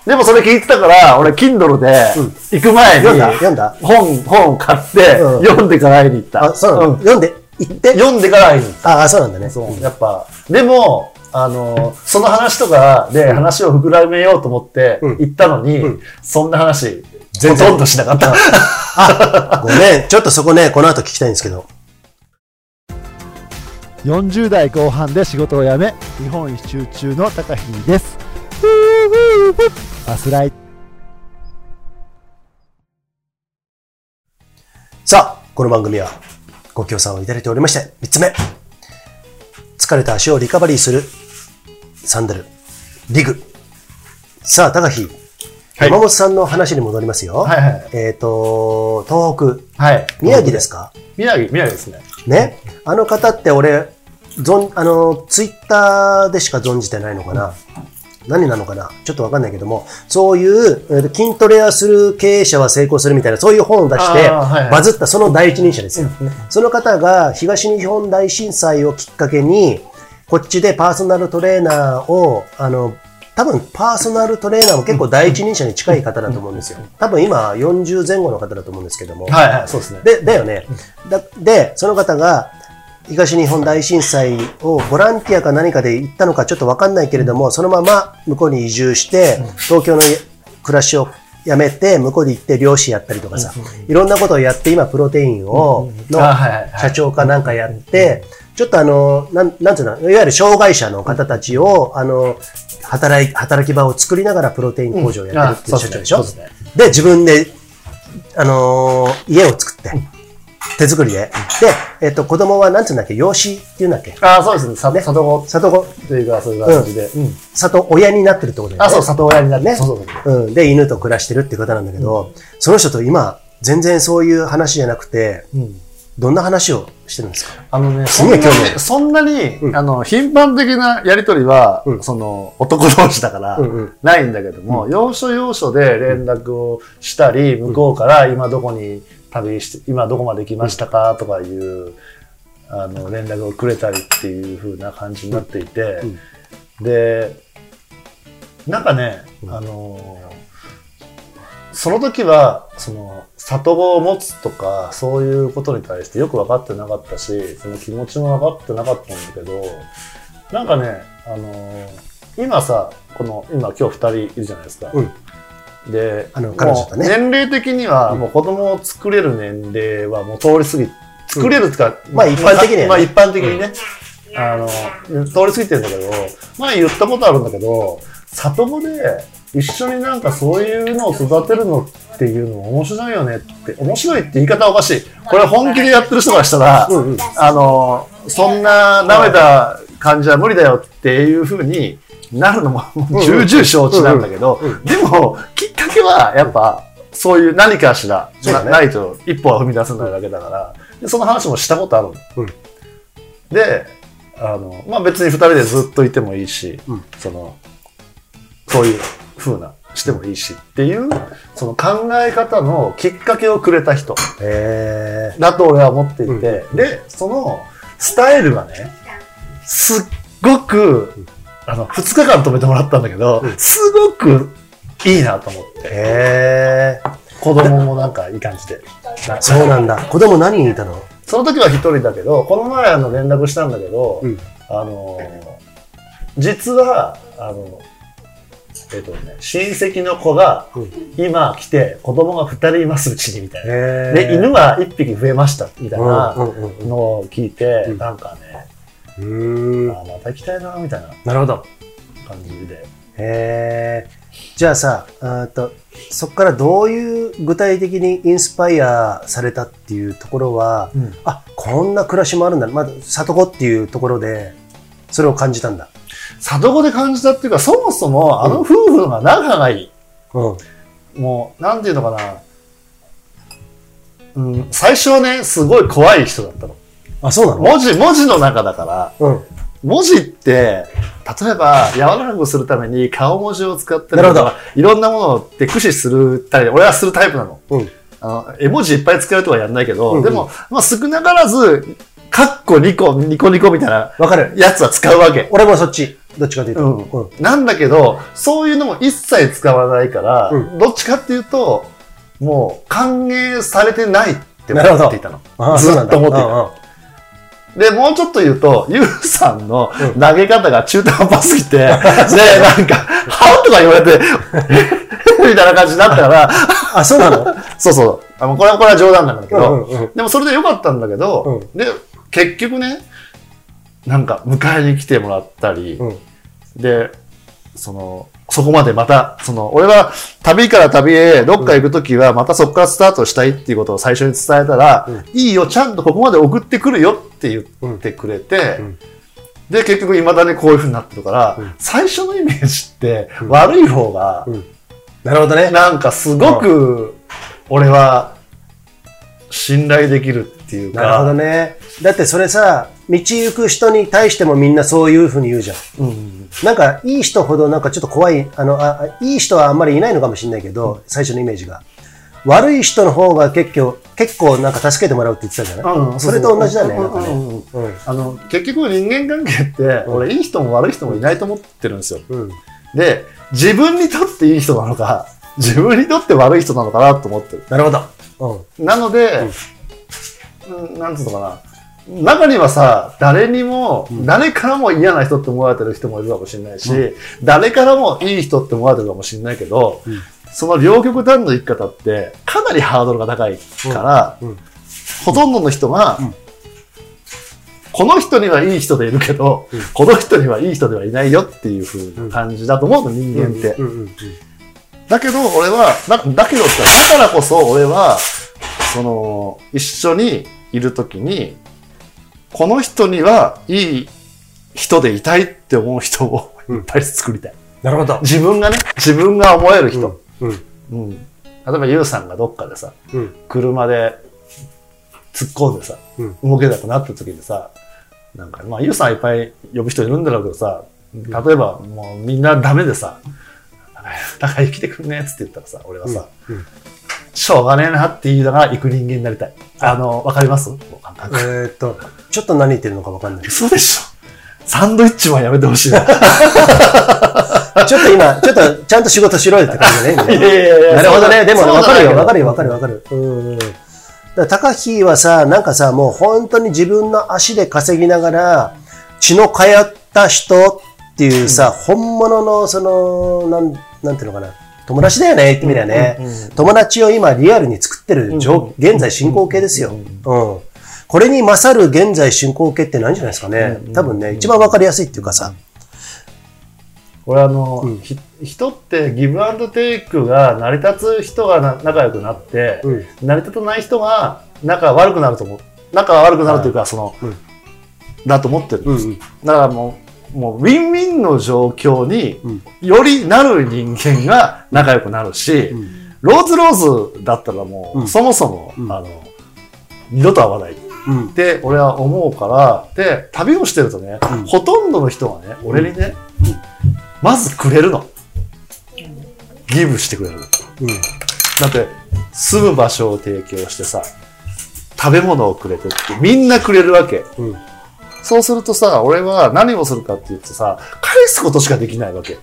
でもそれ聞いてたから、俺、Kindle で、行く前に、読んだ？読んだ？本、本を買って、うん読んでから会いに行った。あ、そうなの、ん読んで、行って？読んでから会いに行った。ああ、そうなんだね。そう、やっぱ、でも、あの、その話とかで話を膨らめようと思ってうん行ったのに、うんそんな話、全然ほとんどしなかった。あ、ごめん。ちょっとそこね、この後聞きたいんですけど。40代後半で仕事を辞め日本一周中の高飛ですバスライさあ、この番組はご協賛をいただいておりまして、3つ目。疲れた足をリカバリーするサンダル、リグ。さあ、高飛、はい山本さんの話に戻りますよ。はいはい。えっ、と、東北、はい。宮城ですか？宮城、宮城ですね。ね？あの方って俺、ぞん、あの、ツイッターでしか存じてないのかな？何なのかな？ちょっとわかんないけども、そういう、筋トレをする経営者は成功するみたいな、そういう本を出して、バズったその第一人者ですよ。その方が東日本大震災をきっかけに、こっちでパーソナルトレーナーを、あの、多分パーソナルトレーナーも結構第一人者に近い方だと思うんですよ。多分今40前後の方だと思うんですけども。はいはい、そうですね。で、だよね。だで、その方が、東日本大震災をボランティアか何かで行ったのかちょっとわかんないけれども、そのまま向こうに移住して、東京の暮らしを辞めて、向こうで行って漁師やったりとかさ、いろんなことをやって、今プロテインを、の社長かなんかやって、ちょっとあの、なん、なんていうの、いわゆる障害者の方たちを、あの、働い、働き場を作りながらプロテイン工場をやってるっていう社長でしょ、で自分で、あのー家を作って、手作りで。で、えっと、子供は、なんつうんだっけ、養子っていうんだっけ？ああ、そうですね。さ里子。里子、というか、そういう感じで。うん。里親になってるってことだよね。あ、そう、里親になって。ね。そうそう。そう。うん。で、犬と暮らしてるって方なんだけど、その人と今、全然そういう話じゃなくて、うん。どんな話をしてるんですか？あのね、すそんなに、そんなに、うん。あの、頻繁的なやりとりは、うん。その、男同士だから、ないんだけども、要所要所で連絡をしたり、向こうから今どこに旅して、今どこまで来ましたか？とかいう、あの、連絡をくれたりっていう風な感じになっていて、で、なんかね、あのーその時は、その、里子を持つとか、そういうことに対してよく分かってなかったし、その気持ちも分かってなかったんだけど、なんかね、あのー今さ、この、今今日二人いるじゃないですか。うんで、あの彼女とね。年齢的には、うん。もう子供を作れる年齢はもう通り過ぎ、作れるってか、まあ一般的にまあ一般的にね、あの、通り過ぎてるんだけど、前言ったことあるんだけど、里子で一緒になんかそういうのを育てるのっていうの面白いよねって、面白いって言い方はおかしい。これ本気でやってる人からしたら、あの、そんな舐めた感じは無理だよっていう風になるのも重々承知なんだけど、でも、きっかけはやっぱ、そういう何かしら、なないと一歩は踏み出せないだけだから、でその話もしたことあるの。うん。で、あの、まあ別に二人でずっといてもいいし、うん。その、そういう風な、してもいいしっていう、その考え方のきっかけをくれた人。へだと俺は思っていて、で、そのスタイルがね、すっごく、あの、二日間止めてもらったんだけど、すごくいいなと思って、え。へえ。子供もなんかいい感じで。なそうなんだ。子供何人いたの？その時は一人だけど、この前あの連絡したんだけど、うんあのー、実は、あの、えっ、とね、親戚の子がうん今来て子供が二人いますうちにみたいな。へで、犬は一匹増えましたみたいなうんうんうんのを聞いて、うんなんかね、うーん。あまた行きたいな、みたいななるほど。感じで。へえ。じゃあさ、あーと、そこからどういう具体的にインスパイアされたっていうところは、うんあ、こんな暮らしもあるんだ。まず、里子っていうところで、それを感じたんだ。里子で感じたっていうか、そもそもあの夫婦が仲がいい。うん。もう、なんていうのかな。うん、最初はね、すごい怖い人だったの。あ、そうなの？文字、文字の中だから、うん。文字って、例えば、柔らかくするために顔文字を使ったりとか、いろんなものって駆使するたり、俺はするタイプなの。うん。あの、絵文字いっぱい使うとはやんないけど、うんうんでも、まあ少なからず、カッコ2個、ニコニコみたいなわかる。やつは使うわけ。俺もそっち。どっちかというと。うんうん。なんだけど、そういうのも一切使わないから、うんどっちかっていうと、もう歓迎されてないって思っていたの。ずっと思っていた。で、もうちょっと言うと、ゆうさんのうん。投げ方が中途半端すぎて、で、なんか、はとか言われて、(laughs) みたいな感じになったから、あ、そうなの？(laughs) そうそう。あのこれは、これは冗談なんだけど、でもそれでよかったんだけど、で、結局ね、なんか迎えに来てもらったり、うん。で、その、そこまでまた、その、俺は旅から旅へどっか行くときはまたそこからスタートしたいっていうことを最初に伝えたら、うん。いいよ、ちゃんとここまで送ってくるよって言ってくれて、うん。で、結局未だにこういう風になってるから、うん。最初のイメージって悪い方が、うん。なるほどね。なんかすごく、俺は信頼できるっていうか、なるほどね。だってそれさ、道行く人に対してもみんなそういうふうに言うじゃん。うんなんか、いい人ほどなんかちょっと怖い、あの、ああいい人はあんまりいないのかもしれないけど、最初のイメージが。悪い人の方が結構、結構なんか助けてもらうって言ってたじゃない、うんそれと同じだね。あの結局人間関係って、俺いい人も悪い人もいないと思ってるんですよ。うん。で、自分にとっていい人なのか、自分にとって悪い人なのかなと思ってる。なるほど。うん。なので、うん、なんつうのかな。中にはさ、誰にも、誰からも嫌な人って思われてる人もいるかもしれないし、誰からもいい人って思われてるかもしれないけど、うん。その両極端の生き方ってかなりハードルが高いから、うん。うん。ほとんどの人が、うん。この人にはいい人でいるけど、うん。この人にはいい人ではいないよっていう風な感じだと思うの、人間って。うんうんうんだけど、俺は、だだけどだからこそ俺は、その、一緒にいるときに、この人にはいい人でいたいって思う人をいっぱい作りたい。なるほど。自分がね、自分が思える人。うん。うん。例えば、ゆうさんがどっかでさ、うん。車で突っ込んでさ、うん動けなくなった時にさ、なんか、まあ、ゆうさんいっぱい呼ぶ人いるんだろうけどさ、例えば、もうみんなダメでさ、だから生きてくんねっつって言ったらさ、俺はさ、うんうんしょうがねえなって言いながら行く人間になりたい。あの、わかります？えーっと、ちょっと何言ってるのかわかんない。嘘でしょサンドイッチマンやめてほしいな。いちょっと今、ちょっとちゃんと仕事しろよって感じだね。やいやいやなるほどね。でもわかるよ、わかるよ、わかるよ、わかる。うんうん。だから高木はさ、なんかさ、もう本当に自分の足で稼ぎながら、血の通った人っていうさ、本物の、その、なん、なんていうのかな。友達だよね、言ってみりゃね。友達を今リアルに作ってる状、現在進行形ですよ。うん。これに勝る現在進行形ってないんじゃないですかね。多分ね、一番わかりやすいっていうかさ。俺あの、うんひ人ってギブアンドテイクが成り立つ人がな仲良くなって、うん。成り立たない人が仲悪くなると思う。仲が悪くなるというか、その、うんだと思ってる。うんうん。だからもう、もうウィンウィンの状況にうんよりなる人間が仲良くなるし、うんローズローズだったらもう、うんそもそも、うんあの、二度と会わないっうん。て俺は思うから、で、旅をしてるとね、うんほとんどの人がね、俺にね、まずくれるの。ギブしてくれるの。うん。だって、住む場所を提供してさ、食べ物をくれてって、みんなくれるわけ。うん。そうするとさ、俺は何をするかって言うとさ、返すことしかできないわけ。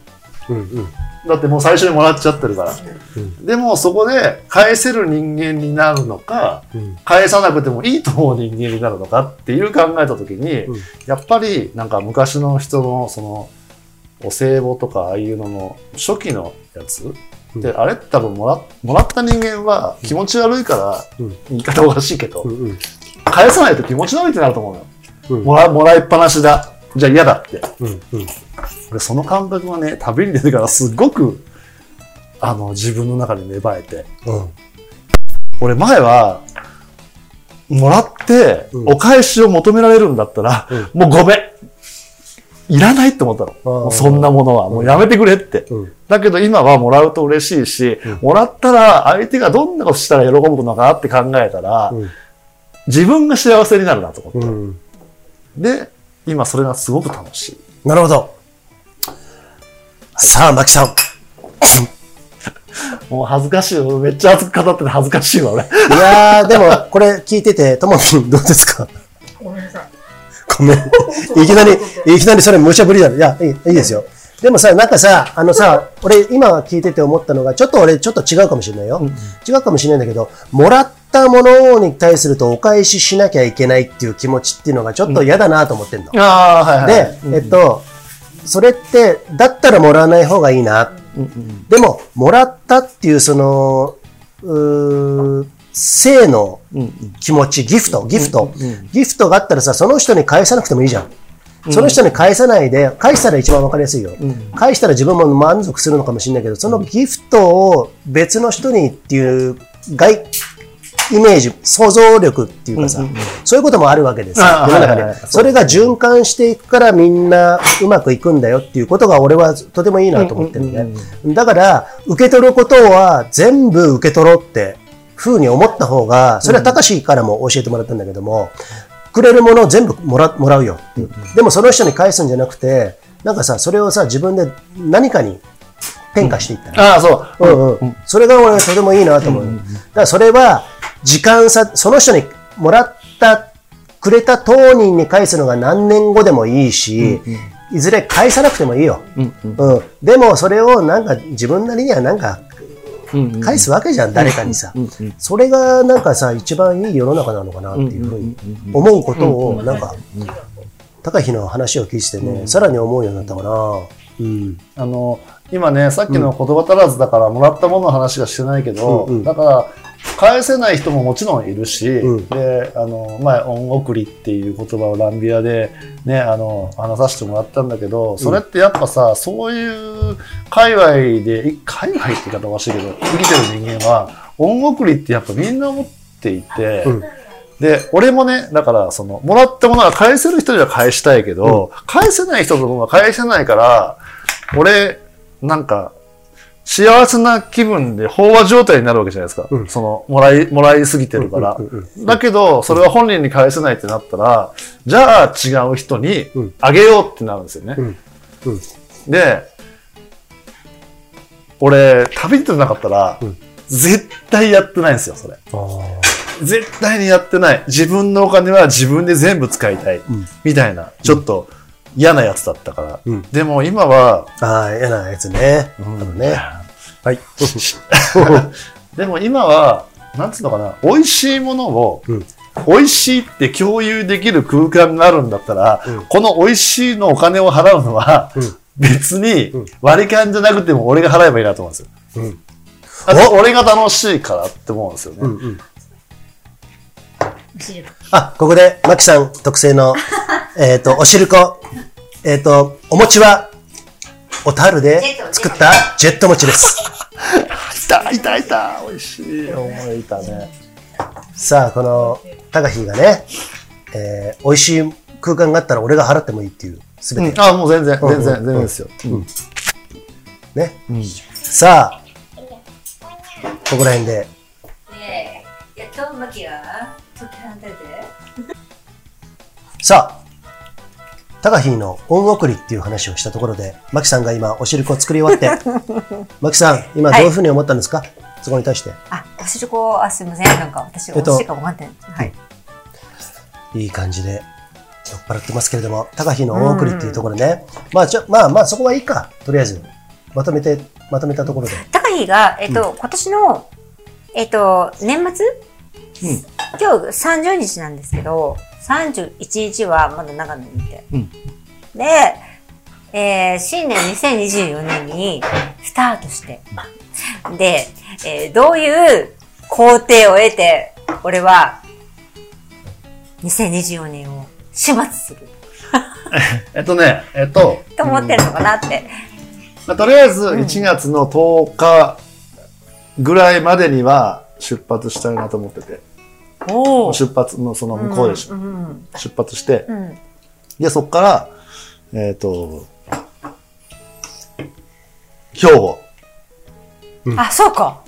うん。うん。だってもう最初にもらっちゃってるから。うんでもそこで返せる人間になるのか、うん。返さなくてもいいと思う人間になるのかっていう考えたときに、うんやっぱりなんか昔の人のその、お歳暮とかああいうのの初期のやつうんで、あれ多分もらもらった人間は気持ち悪いから、うん言い方おかしいけど。返さないと気持ち悪いってなると思うのよ。うんもらもらいっぱなしだ。じゃあ嫌だって。うん。うん。俺その感覚がね、旅に出てからすごく、あの、自分の中で芽生えて。うん。俺前は、もらって、うんお返しを求められるんだったら、うもうごめん。いらないって思ったの。そんなものは。もうやめてくれって。うん。だけど今はもらうと嬉しいし、うんもらったら相手がどんなことしたら喜ぶのかなって考えたら、うん自分が幸せになるなと思って。うん。で、今それがすごく楽しい。なるほど。さあ、マキさん。(laughs) もう恥ずかしいよ。めっちゃ熱く語ってて恥ずかしいわ、俺。いやー、でも、これ聞いてて、ともみんどうですか？ごめんなさい。ごめん。(laughs) いきなり、いきなりそれ無茶ぶりだろ。いや、いいいいですよ。でもさ、なんかさ、あのさ、俺今聞いてて思ったのが、ちょっと俺ちょっと違うかもしれないよ。違うかもしれないんだけど、もらったものに対するとお返ししなきゃいけないっていう気持ちっていうのがちょっと嫌だなと思ってんの。ああ、はいはい。で、えっと、それって、だったらもらわない方がいいな。でも、もらったっていうその、うー性の気持ち、ギフト、ギフト、ギフトがあったらさ、その人に返さなくてもいいじゃん。その人に返さないで、返したら一番わかりやすいよ。返したら自分も満足するのかもしれないけど、そのギフトを別の人にっていう外、イメージ、想像力っていうかさ、そういうこともあるわけですよ。世の中ではいはいはい。それが循環していくからみんなうまくいくんだよっていうことが俺はとてもいいなと思ってるね。だから、受け取ることは全部受け取ろうって風に思った方が、それは高志からも教えてもらったんだけども、くれるものを全部もらもらうよっていう。でもその人に返すんじゃなくて、なんかさ、それをさ、自分で何かに変化していったら、ああ、そう。うんうん。それが俺はとてもいいなと思う。だからそれは、時間差、その人にもらった、くれた当人に返すのが何年後でもいいし、いずれ返さなくてもいいよ。うん。でもそれをなんか自分なりにはなんか返すわけじゃん、誰かにさ。それがなんかさ、一番いい世の中なのかなっていうふうに思うことを、なんか、高木の話を聞いててね、さらに思うようになったかな。うん。あの、今ね、さっきの言葉足らずだからもらったものの話がしてないけど、うんうんだから、返せない人ももちろんいるし、うん。で、あの、前、恩送りっていう言葉をランビアでね、あの、話させてもらったんだけど、それってやっぱさ、そういう界隈で、い界隈って言い方おかしいけど、生きてる人間は、恩送りってやっぱみんな思っていて、うん。で、俺もね、だから、その、もらったものは返せる人には返したいけど、返せない人のものは返せないから、俺、なんか、幸せな気分で飽和状態になるわけじゃないですか。うんその、もらい、もらいすぎてるから。だけど、それは本人に返せないってなったら、じゃあ違う人にうんあげようってなるんですよね。で、俺、旅出てなかったら、うん絶対やってないんですよ、それ。絶対にやってない。自分のお金は自分で全部使いたい。んみたいな、ちょっと嫌なやつだったから。うんでも今は、あー、嫌なやつね。あのね。はい。(laughs) でも今は、なんつうのかな、美味しいものを、うん美味しいって共有できる空間があるんだったら、うんこの美味しいのお金を払うのは、うん別にうん割り勘じゃなくても俺が払えばいいなと思うんですよ。うん俺が楽しいからって思うんですよね。うんうん。あ、ここで、マキさん特製の、えっと、おしるこ。えっと、お餅は、おたるで作ったジェット餅です。いたいたいた美味しい思いたね。さあ、この、タカヒーがね、えー、美味しい空間があったら俺が払ってもいいっていう、すべて。うん、あ、もう全然、うん全然、うん全然ですよ。うんね。うんさあ、ここら辺で、ねえ、いや、今日マキは、解き放たれて。さあ、タカヒーの恩送りっていう話をしたところで、マキさんが今、おしるこを作り終わって、(laughs) マキさん、今どういうふうに思ったんですか、そこに対して。あ、おしるこ、あ、すみません。なんか私、えっとおしいか分かってない。はい。いい感じで酔っ払ってますけれども、高飛の恩送りっていうところね。まあ、ちょ、まあまあ、そこはいいか。とりあえず。まとめて、まとめたところで。高木が、えっと、今年の、えっと、年末、うん今日30日なんですけど、31日はまだ長野にいて。うん。で、えー新年2024年にスタートして、で、えーどういう工程を得て、俺は2024年を始末する。(laughs) えっとね、えっと、と思ってるのかなって。まあ、とりあえず1月の10日ぐらいまでには出発したいなと思ってて、お出発のその向こうでし、うん出発して、うんで、そっから、えっ、と、兵庫。あ、そうか。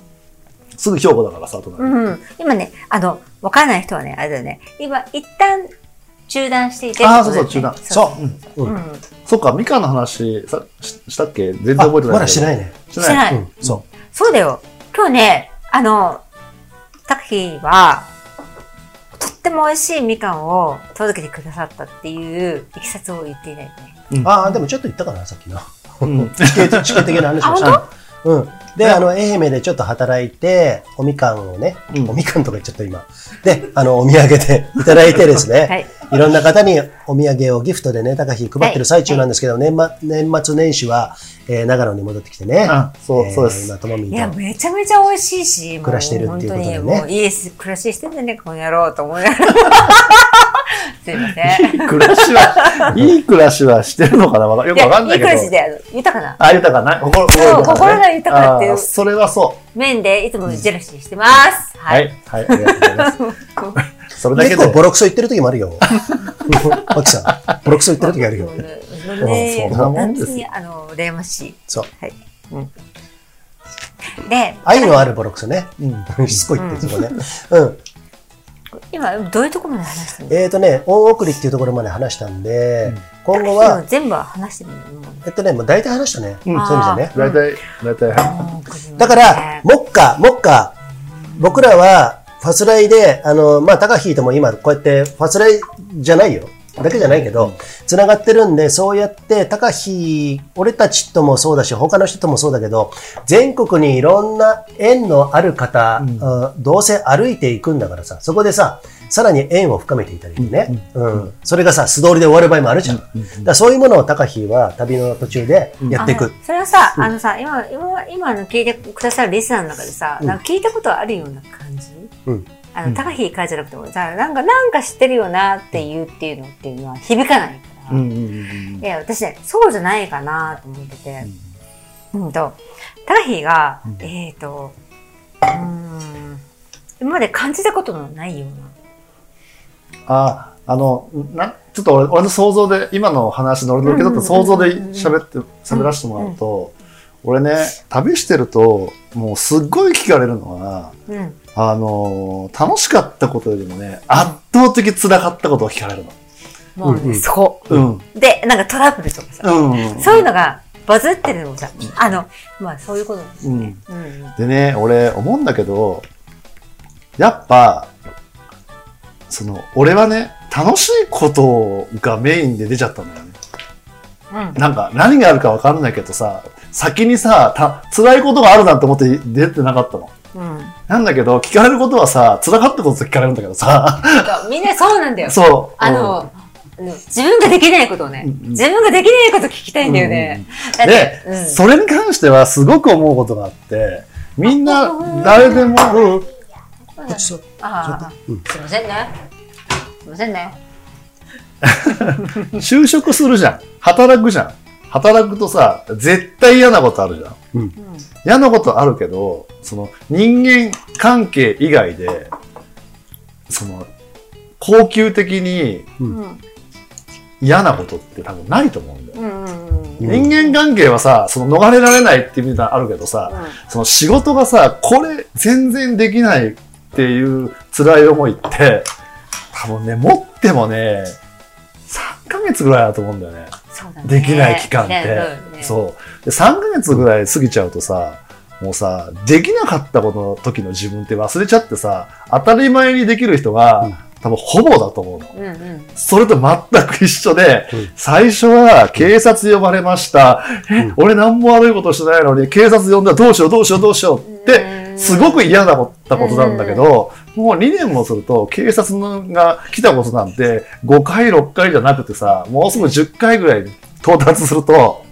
すぐ兵庫だからさ、隣。うん、今ね、あの、わからない人はね、あれだよね、今、一旦中断していて、あーそうそう中断そう。うん。うん。そっか、みかんの話さししたっけ？全然あ、覚えてない。まだしてない。ね。してない。してない。うん。そそうだよ。今日ね、あの、タクヒーは、とっても美味しいみかんを届けてくださったっていういきさつを言っていないよね。う。ああ、でもちょっと言ったかな、さっきの。うん地形地形的な話をしたの。うん。で、あの、愛媛でちょっと働いて、おみかんをね、うんおみかんとか言っちゃった今。で、あの、お土産でいただいてですね、はいい、ろんな方にお土産をギフトでね、高飛配ってる最中なんですけど、年末年末年始は、えー長野に戻ってきてね、あそうえーそうです今、ともみんいや、と。めちゃめちゃ美味しいし、もう暮らしてるっていうことでね本当にもういい暮らししてんだね、この野郎と思いながら。(laughs) すいません。暮らしは、いい暮らしはしてるのかなわかよくわかんないけど。いい暮らしで、豊かなあ、豊かな。心、そう豊かなね心が豊かっていうそれはそう。面でいつもジェラシーしてます。は。はいい。はい。ありがとうございます。(laughs) それだけで結構。ボロクソ言ってる時もあるよ。(laughs) マキさん、ボロクソ言ってる時あるよもう。ねねそんなもんですよあの、羨ましい。そう。はい。うん。で、愛のあるボロクソね。うんしつこいって、そこね。うん。今、どういうところまで話してるの？えーとね、恩送りっていうところまで話したんで、今後は、全部は話してるのえっとね、もう大体話したね。うんそういう意味でね。大体、大体、はだから、目下、目下、僕らは、ファスライで、あの、まあ、高飛とも今、こうやって、ファスライじゃないよ。だけじゃないけど、つながってるんで、そうやって、高飛、俺たちともそうだし、他の人ともそうだけど、全国にいろんな縁のある方、うん。どうせ歩いていくんだからさ、そこでさ、さらに縁を深めていたりね、うんそれがさ、素通りで終わる場合もあるじゃん。だそういうものを高飛は旅の途中でやっていく。あそれはさ、あのさ、今、今、今の聞いてくださるリスナーの中でさ、なんか聞いたことあるような感じ？うんあの、高飛会じゃなくてもさ、なんか、なんか知ってるよなって言うっていうのっていうのは響かないから。うんうんうんいや、私ね、そうじゃないかなと思ってて。うんと、高飛が、えっ、と、うーん、今まで感じたことのないようあ、あの、な、ちょっと俺俺の想像で、今の話の俺の受け取った想像で喋って、喋らせてもらうと、俺ね、旅してると、もうすっごい聞かれるのが、な。うん。あのー楽しかったことよりもね、圧倒的辛かったことを聞かれるの。もうね、うんうんそこ。うん。で、なんかトラブルとかさ、うん。そういうのがバズってるのもさ、あの、まあそういうことなんですうん。ね。うん。でね、俺思うんだけど、やっぱ、その、俺はね、楽しいことがメインで出ちゃったんだよね。うん。なんか、何があるかわかんないけどさ、先にさ、た辛いことがあるなんて思って出てなかったの。うん。なんだけど、聞かれることはさ、辛かったこと聞かれるんだけどさ、みんなそうなんだよ。そう。あの、うん自分ができないことをね、うん自分ができないこと聞きたいんだよね。だっでて、、うんそれに関してはすごく思うことがあって、みんな、誰でも、ごちそうああ、うんすいませんね。すいませんね。(laughs) 就職するじゃん。働くじゃん。働くとさ、絶対嫌なことあるじゃん。うん嫌なことあるけど、その人間関係以外で、その、高級的にうん。嫌なことって多分ないと思うんだよ。うん。うん。うん。人間関係はさ、その逃れられないっていう意味があるけどさ、その仕事がさ、これ全然できないっていう辛い思いって、多分ね、持ってもね、3ヶ月ぐらいだと思うんだよね。できない期間って。そう。で、3ヶ月ぐらい過ぎちゃうとさ、もうさ、できなかったことの時の自分って忘れちゃってさ、当たり前にできる人が、うん多分ほぼだと思うの。うんうん。それと全く一緒で、うん最初は警察呼ばれました。え、俺何も悪いことしてないのに、警察呼んだらどうしようどうしようどうしようって、うんすごく嫌だったことなんだけど、もう2年もすると、警察が来たことなんて、5回、6回じゃなくてさ、もうすぐ10回ぐらいに到達すると、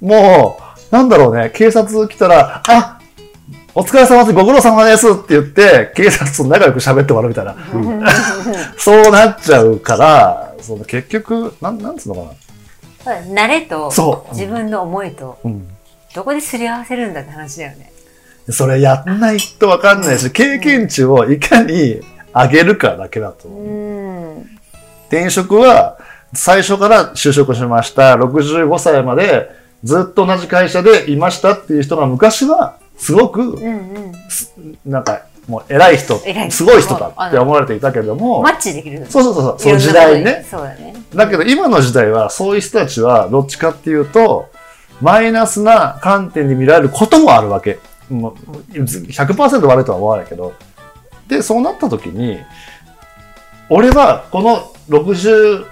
もう、なんだろうね、警察来たら、あお疲れ様です、ご苦労様ですって言って、警察と仲良く喋って終わるみたいな。そうなっちゃうから、その結局、なん、なんつうのかな。慣れと自分の思いとうん。どこですり合わせるんだって話だよね。それやんないとわかんないし、経験値をいかに上げるかだけだとう思う。ん。転職は、最初から就職しました。65歳までずっと同じ会社でいましたっていう人が昔は、すごく、うんうん。なんか、もう偉い人すごい人だって思われていたけどもマ、ッチできる。そうそうそうそう、その時代ね。そうだね。だけど今の時代はそういう人たちはどっちかっていうと、マイナスな観点で見られることもあるわけ。もう100%悪いとは思わないけど。で、そうなった時に、俺はこの65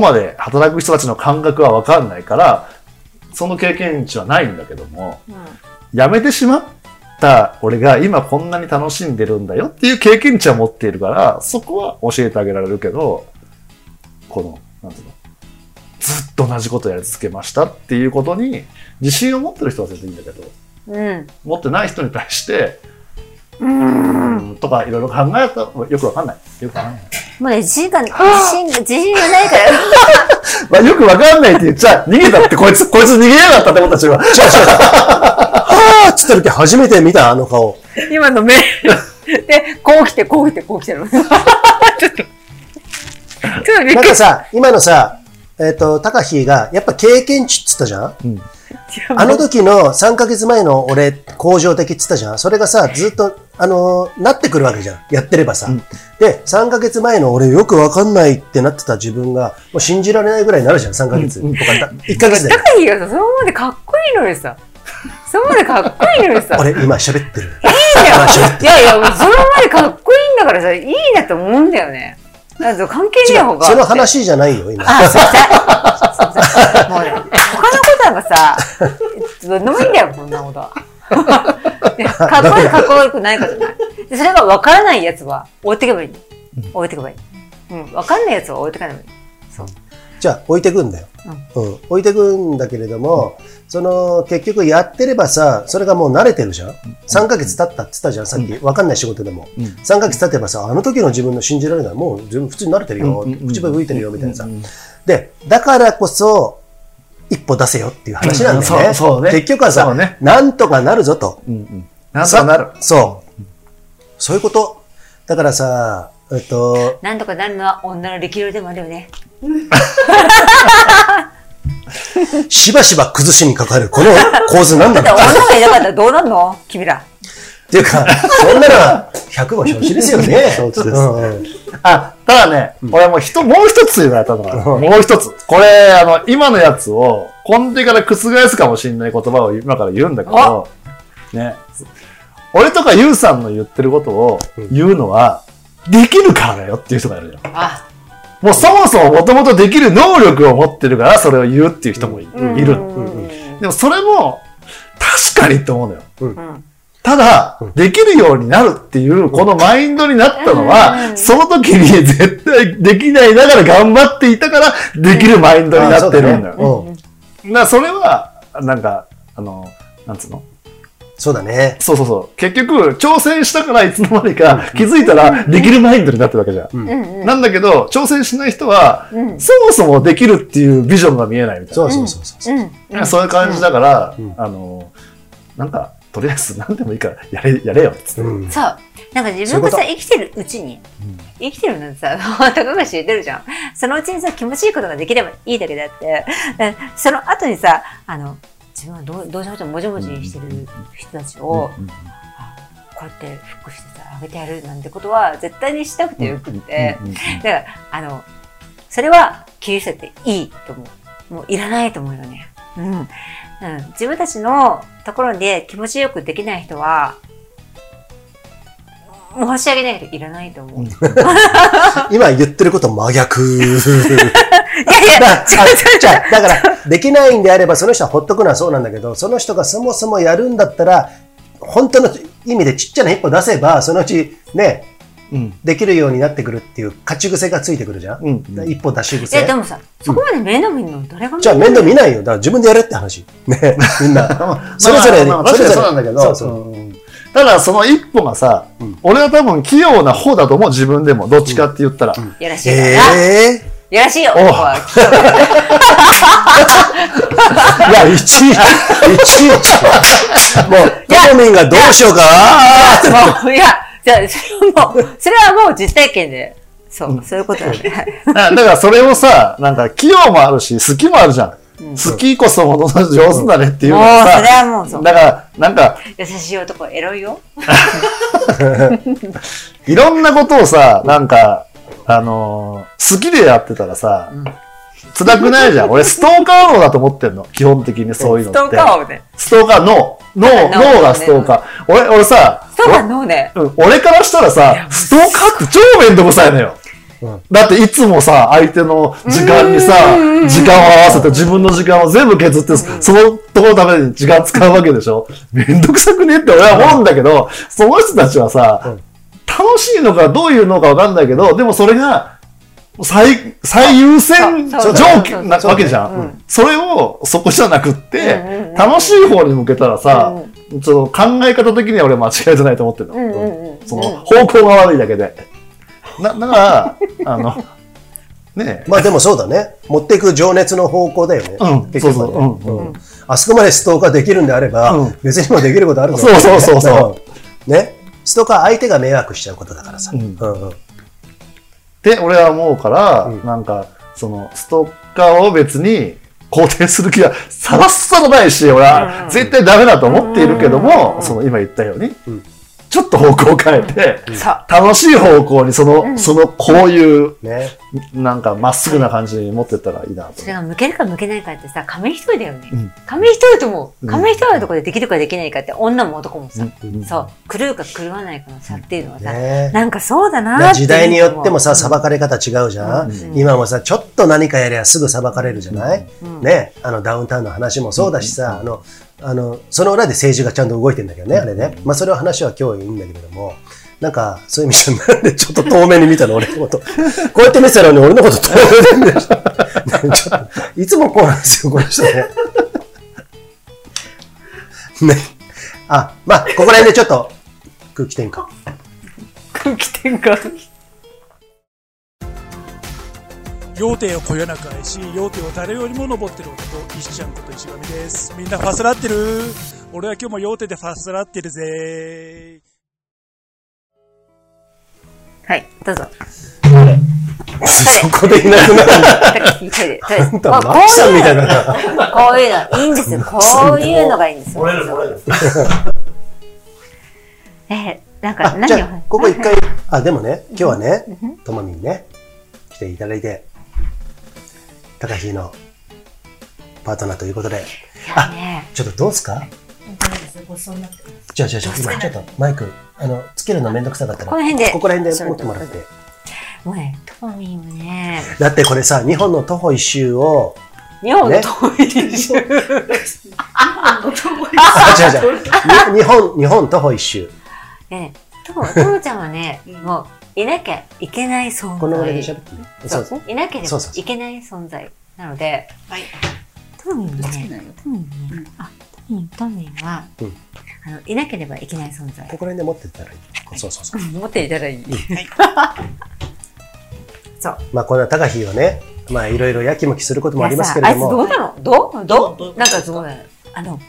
まで働く人たちの感覚はわかんないから、その経験値はないんだけども、辞めてしまった俺が今こんなに楽しんでるんだよっていう経験値は持っているから、そこは教えてあげられるけど、この、なんていうの、ずっと同じことやり続けましたっていうことに自信を持ってる人は全然いいんだけど、うん。持ってない人に対して、うん、とかいろいろ考えたよくわかんない。よくわかんない。もうね、自信が、自信が、自信がないから。(laughs) まあ、よくわかんないって言っちゃ、逃げたってこいつ、こいつ逃げやがったって思ったちは。はぁっつった時初めて見たあの顔。今の目。で、こう来て、こう来て、こう来てる。ちょっと。ちょっとなんかさ、今のさ、えっ、と、高飛が、やっぱ経験値っつったじゃん？た。(laughs) あの時の3ヶ月前の俺、向上的っつったじゃんそれがさ、ずっと、あのーなってくるわけじゃん。やってればさ。で、3ヶ月前の俺よくわかんないってなってた自分が、もう信じられないぐらいになるじゃん、3ヶ月とか、1ヶ月で。高いよさ、そのままでかっこいいのにさ。そのままでかっこいいのにさ。俺、今喋ってる。いいんだよ。いやいや、もうそのままでかっこいいんだからさ、いいなと思うんだよね。なんぞ関係ねえ方が。その。話じゃないよ、今。あ、すいません。すいません。もうね、他 (laughs) のことなんかさ、どうでもいいんだよ、こんなことかっこいいかっこ悪くないかじゃない。でそれが分からないやつは置いてけばいい。置いてけばいい。うん、分かんないやつは置いてかないばいい。そう。じゃあ、置いてくんだよ。うん。置いてくんだけれども、その、結局やってればさ、それがもう慣れてるじゃん ?3 ヶ月経ったって言ったじゃん、さっき。わかんない仕事でも。うん3ヶ月経てばさ、あの時の自分の信じられない。もう自分普通に慣れてるよ。うんうんうん口笛吹いてるよ、みたいなさうんうんうん。で、だからこそ、一歩出せよっていう話なんだよね。うんそうそうね結局はさ、ねなんとかなるぞと。うんうん。なんとかなる。そう。そういうこと。だからさ、えっと、なんとかなるのは女の力量でもあるよね。(laughs) しばしば崩しにかかる、この構図なんだだってろう女がいなかったらどうなんの？君ら。っていうか、そんなのは100も承知ですよね。(laughs) 承知ですあ、ただね、俺もう一、もう一つ言われたのが、もう一つ。これ、あの、今のやつを根底から覆すかもしれない言葉を今から言うんだけど、ね。俺とかユウさんの言ってることを言うのは、できるからだよっていう人がいるじゃん。あ、もうそもそももともとできる能力を持ってるからそれを言うっていう人もい,、る。うんでもそれも確かにって思うのよ。うんただ、できるようになるっていう、このマインドになったのは、その時に絶対できないながら頑張っていたから、できるマインドになってるんだよ。あそれは、なんか、あの、なんつうの？そうだね。そうそうそう。結局、挑戦したからいつの間にか気づいたら、できるマインドになってるわけじゃん。うん。うんなんだけど、挑戦しない人は、うん。そもそもできるっていうビジョンが見えないみたいな。そうそうそうそう。うん。そういう感じだから、うん。あの、なんか、とりあえず何でもいいからやれ、やれよっつって。うんそう。なんか自分がさ、生きてるうちに、生きてるなんてさ、たかが知れてるじゃん。そのうちにさ、気持ちいいことができればいいだけであって、えその後にさ、あの、自分はどうどうしようともじもじしてる人たちを、うんあこうやってフックしてさ、あげてやるなんてことは絶対にしたくてよくって、うんうんうんだから、あの、それは切り捨てていいと思う。もういらないと思うよね。うん。うん、自分たちのところで気持ちよくできない人は、申し訳ないけどいらないと思う。い (laughs) 今言ってること真逆。(laughs) やいや、だ (laughs) じゃあ、だから、できないんであれば、その人はほっとくのはそうなんだけど、その人がそもそもやるんだったら、本当の意味でちっちゃな一歩出せば、そのうちね、うんできるようになってくるっていう勝ち癖がついてくるじゃん。うん一歩出しいや、癖で。もさ、そこまで面倒見るの誰がじゃあ面倒見ないよ。だから自分でやれって話。ね、(laughs) みんな。それぞれ、まあまあ確かにそれぞれそうなんだけど、そうそう。うんただその一歩がさ、うん俺は多分器用な方だと思う、自分でも。どっちかって言ったら。やらしいな。ええやらしいよ。(laughs) いや、いちいち、いちいち。(laughs) もう、トモミンがどうしようかいや、じゃあ、それはもう、それはもう実体験で、そう、そういうことなんで。だ (laughs) だからそれをさ、なんか器用もあるし、好きもあるじゃん。好きこそものの上手だねっていうのもう、がそれはさ、もうそう。だから、なんか、優しい男、エロいよ。(laughs) いろんなことをさ、なんか、あのー好きでやってたらさ、辛くないじゃん。俺、ストーカー脳だと思ってんの。基本的にそういうストーのって。カーをね。ストーカー、脳。脳、脳脳がストーカー。俺、俺さ、ストーカーのね、うん俺からしたらさ、ストーカーって超めんどくさいのよ。だっていつもさ、相手の時間にさ、時間を合わせて自分の時間を全部削って、そのところのために時間使うわけでしょめんどくさくねって俺は思うんだけど、その人たちはさ、楽しいのかどういうのかわかんないけど、でもそれが、最、最優先条件なわけじゃうんん。それをそこじゃなくって楽しい方に向けたらさ、その考え方的には俺間違えてないと思ってるの。その方向が悪いだけで。な、だから、あの、(laughs) ねえ。まあでもそうだね。持っていく情熱の方向だよね。うん。そうそう。うん。うん。あそこまでストーカーできるんであれば、うん。別にもできることあるぞそうそうそうそう。ん。ね。ストーカー相手が迷惑しちゃうことだからさ。うんって俺は思うから、うん。なんか、その、ストーカーを別に肯定する気はさらさらないし、俺は絶対ダメだと思っているけども、その今言ったように、うんちょっと方向を変えて。楽しい方向にその、その、こういう、ね。なんかまっすぐな感じに持ってったらいいなとそ。れが向けるか向けないかってさ、紙一重だよね。うん。紙一重ともう、ん。紙一重のところでできるかできないかって、女も男もさ、うん。そう、狂うか狂わないかの差っていうのはさ、ね。なんかそうだなって時代によってもさ、うん。裁かれ方違うじゃん、うん。今もさ、ちょっと何かやりゃすぐ裁かれるじゃない、うん。ね、あのダウンタウンの話もそうだしさ、あの、あの、その裏で政治がちゃんと動いてんだけどね、あれね。まあそれは話は今日いいんだけれども、なんか、そういう意味じゃ、なんでちょっと遠目に見たの、俺のこと。こうやって見てたのに俺のこと遠目で見てた。ねちょっといつもこうなんですよ、この人ね。ね。あ、まあ、ここら辺でちょっと空気転換。空気転換？要点をこよなく愛し、要点を誰よりも登ってる男、石ちゃんこと石上です。みんなファスラってる。俺は今日も要点でファスラってるぜ。はい、どうぞ。そこでいなくなる。あんた、まあマキさんみたいな。こういうの、いいんですよ。こういうのがいいんですよ。えー、なんかあ、何をここ一回、あ、でもね、今日はね、ともみん。ね、来ていただいて、高飛のパートナーということで、いやね、ちょっとどうすか？じゃあ、じゃあ、じゃあ、今ちょっとマイク、あの、つけるのめんどくさかったら、この辺で。ここら辺で持ってもらって。もうね、トミーはね、だってこれさ、日本の徒歩一周を、日本のね？トイレ中。あ、違う違う、に日本、日本徒歩一周。ね、とも、ともちゃんはね、もう、いなきゃいけない存在。このぐらいで喋ってね。そそうう。いなければいけない存在なので、はい。トミーはね、トミーね、あ、トミー、トミーは、うんあの、いなければいけない存在。ここら辺で持ってったらいい。そうそうそう。持っていたらいい。(laughs) そう。まあ、こんな高飛はね、まあ、いろいろやきもきすることもありますけれどいやさあいつども、うなの？どう？どどう？う？なんかどう？なのあの、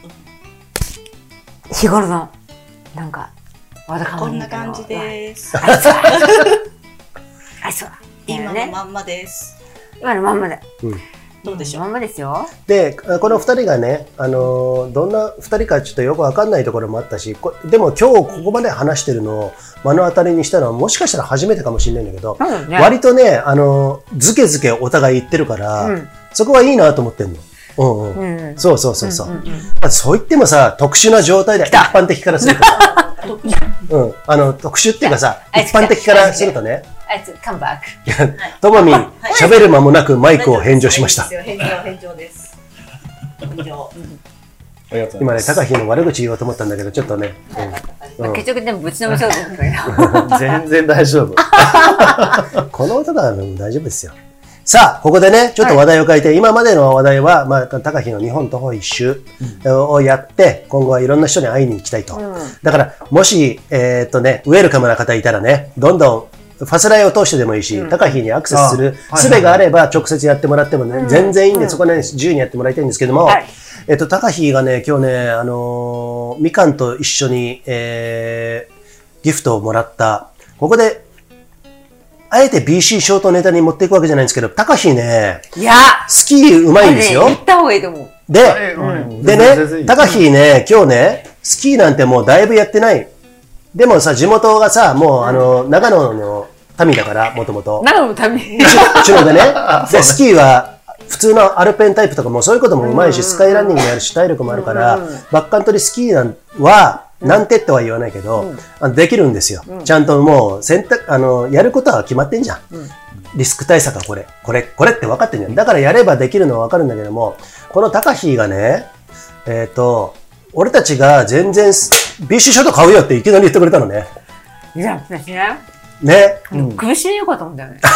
日頃の、なんか、こんな感じです。あいつは、あいつは、今のね、まんまです。今のまんまで。うんどうでしょう？まんまですよ。で、この二人がね、あのーどんな二人かちょっとよくわかんないところもあったし、こでも今日ここまで話してるのを目の当たりにしたのはもしかしたら初めてかもしれないんだけど、ね。割とね、あのーずけずけお互い言ってるから、うんそこはいいなと思ってんの。うんうん。うん。そうそうそうそう。んんんまあそう言ってもさ、特殊な状態で一般的からするとさ、(laughs) うん、あの、特殊っていうかさ、一般的からするとね、あいつ、カムバック。ともみん、喋る間もなくマイクを返上しました。返上、返上です。返上。ありがとうござい。今ね。高飛の悪口言おうと思ったんだけど、ちょっとね、結局でもぶちのめそうと思ったけど。全然大丈夫。この歌だ大丈夫ですよ。さあ、ここでね、ちょっと話題を変えて、今までの話題は、まあ、高飛の日本徒歩一周をやって、今後はいろんな人に会いに行きたいと。うん。だから、もし、えーっとね、ウェルカムな方いたらね、どんどん、ファスライを通してでもいいし、高飛にアクセスする術があれば直接やってもらってもね、全然いいんで、うん。そこね、自由にやってもらいたいんですけども、はい。えっと、高飛がね、今日ね、あのーみかんと一緒に、えー、ギフトをもらった、ここで、あえて BC ショートネタに持っていくわけじゃないんですけど、高飛ね、いや、スキーうまいんですよ。これね言った方がいいと思う。で、うんでね、高飛ね、今日ね、スキーなんてもうだいぶやってない。でもさ、地元がさ、もうあの、長野の民だから、もともと。長野のために。うちのでね。(laughs) で、スキーは、普通のアルペンタイプとかもそういうこともうまいし、スカイランニングやるし、体力もあるから、バックカントリースキーなんは、なんてっては言わないけど、あのできるんですよ。ちゃんともう選択、あの、やることは決まってんじゃん。リスク対策はこれ、これ、これって分かってんじゃん。だからやればできるのは分かるんだけども、この高飛がね、えっ、と、俺たちが全然、BC ショート買うよっていきなり言ってくれたのね。いや、私ね、ね。苦しいよかと思ったよね。(laughs)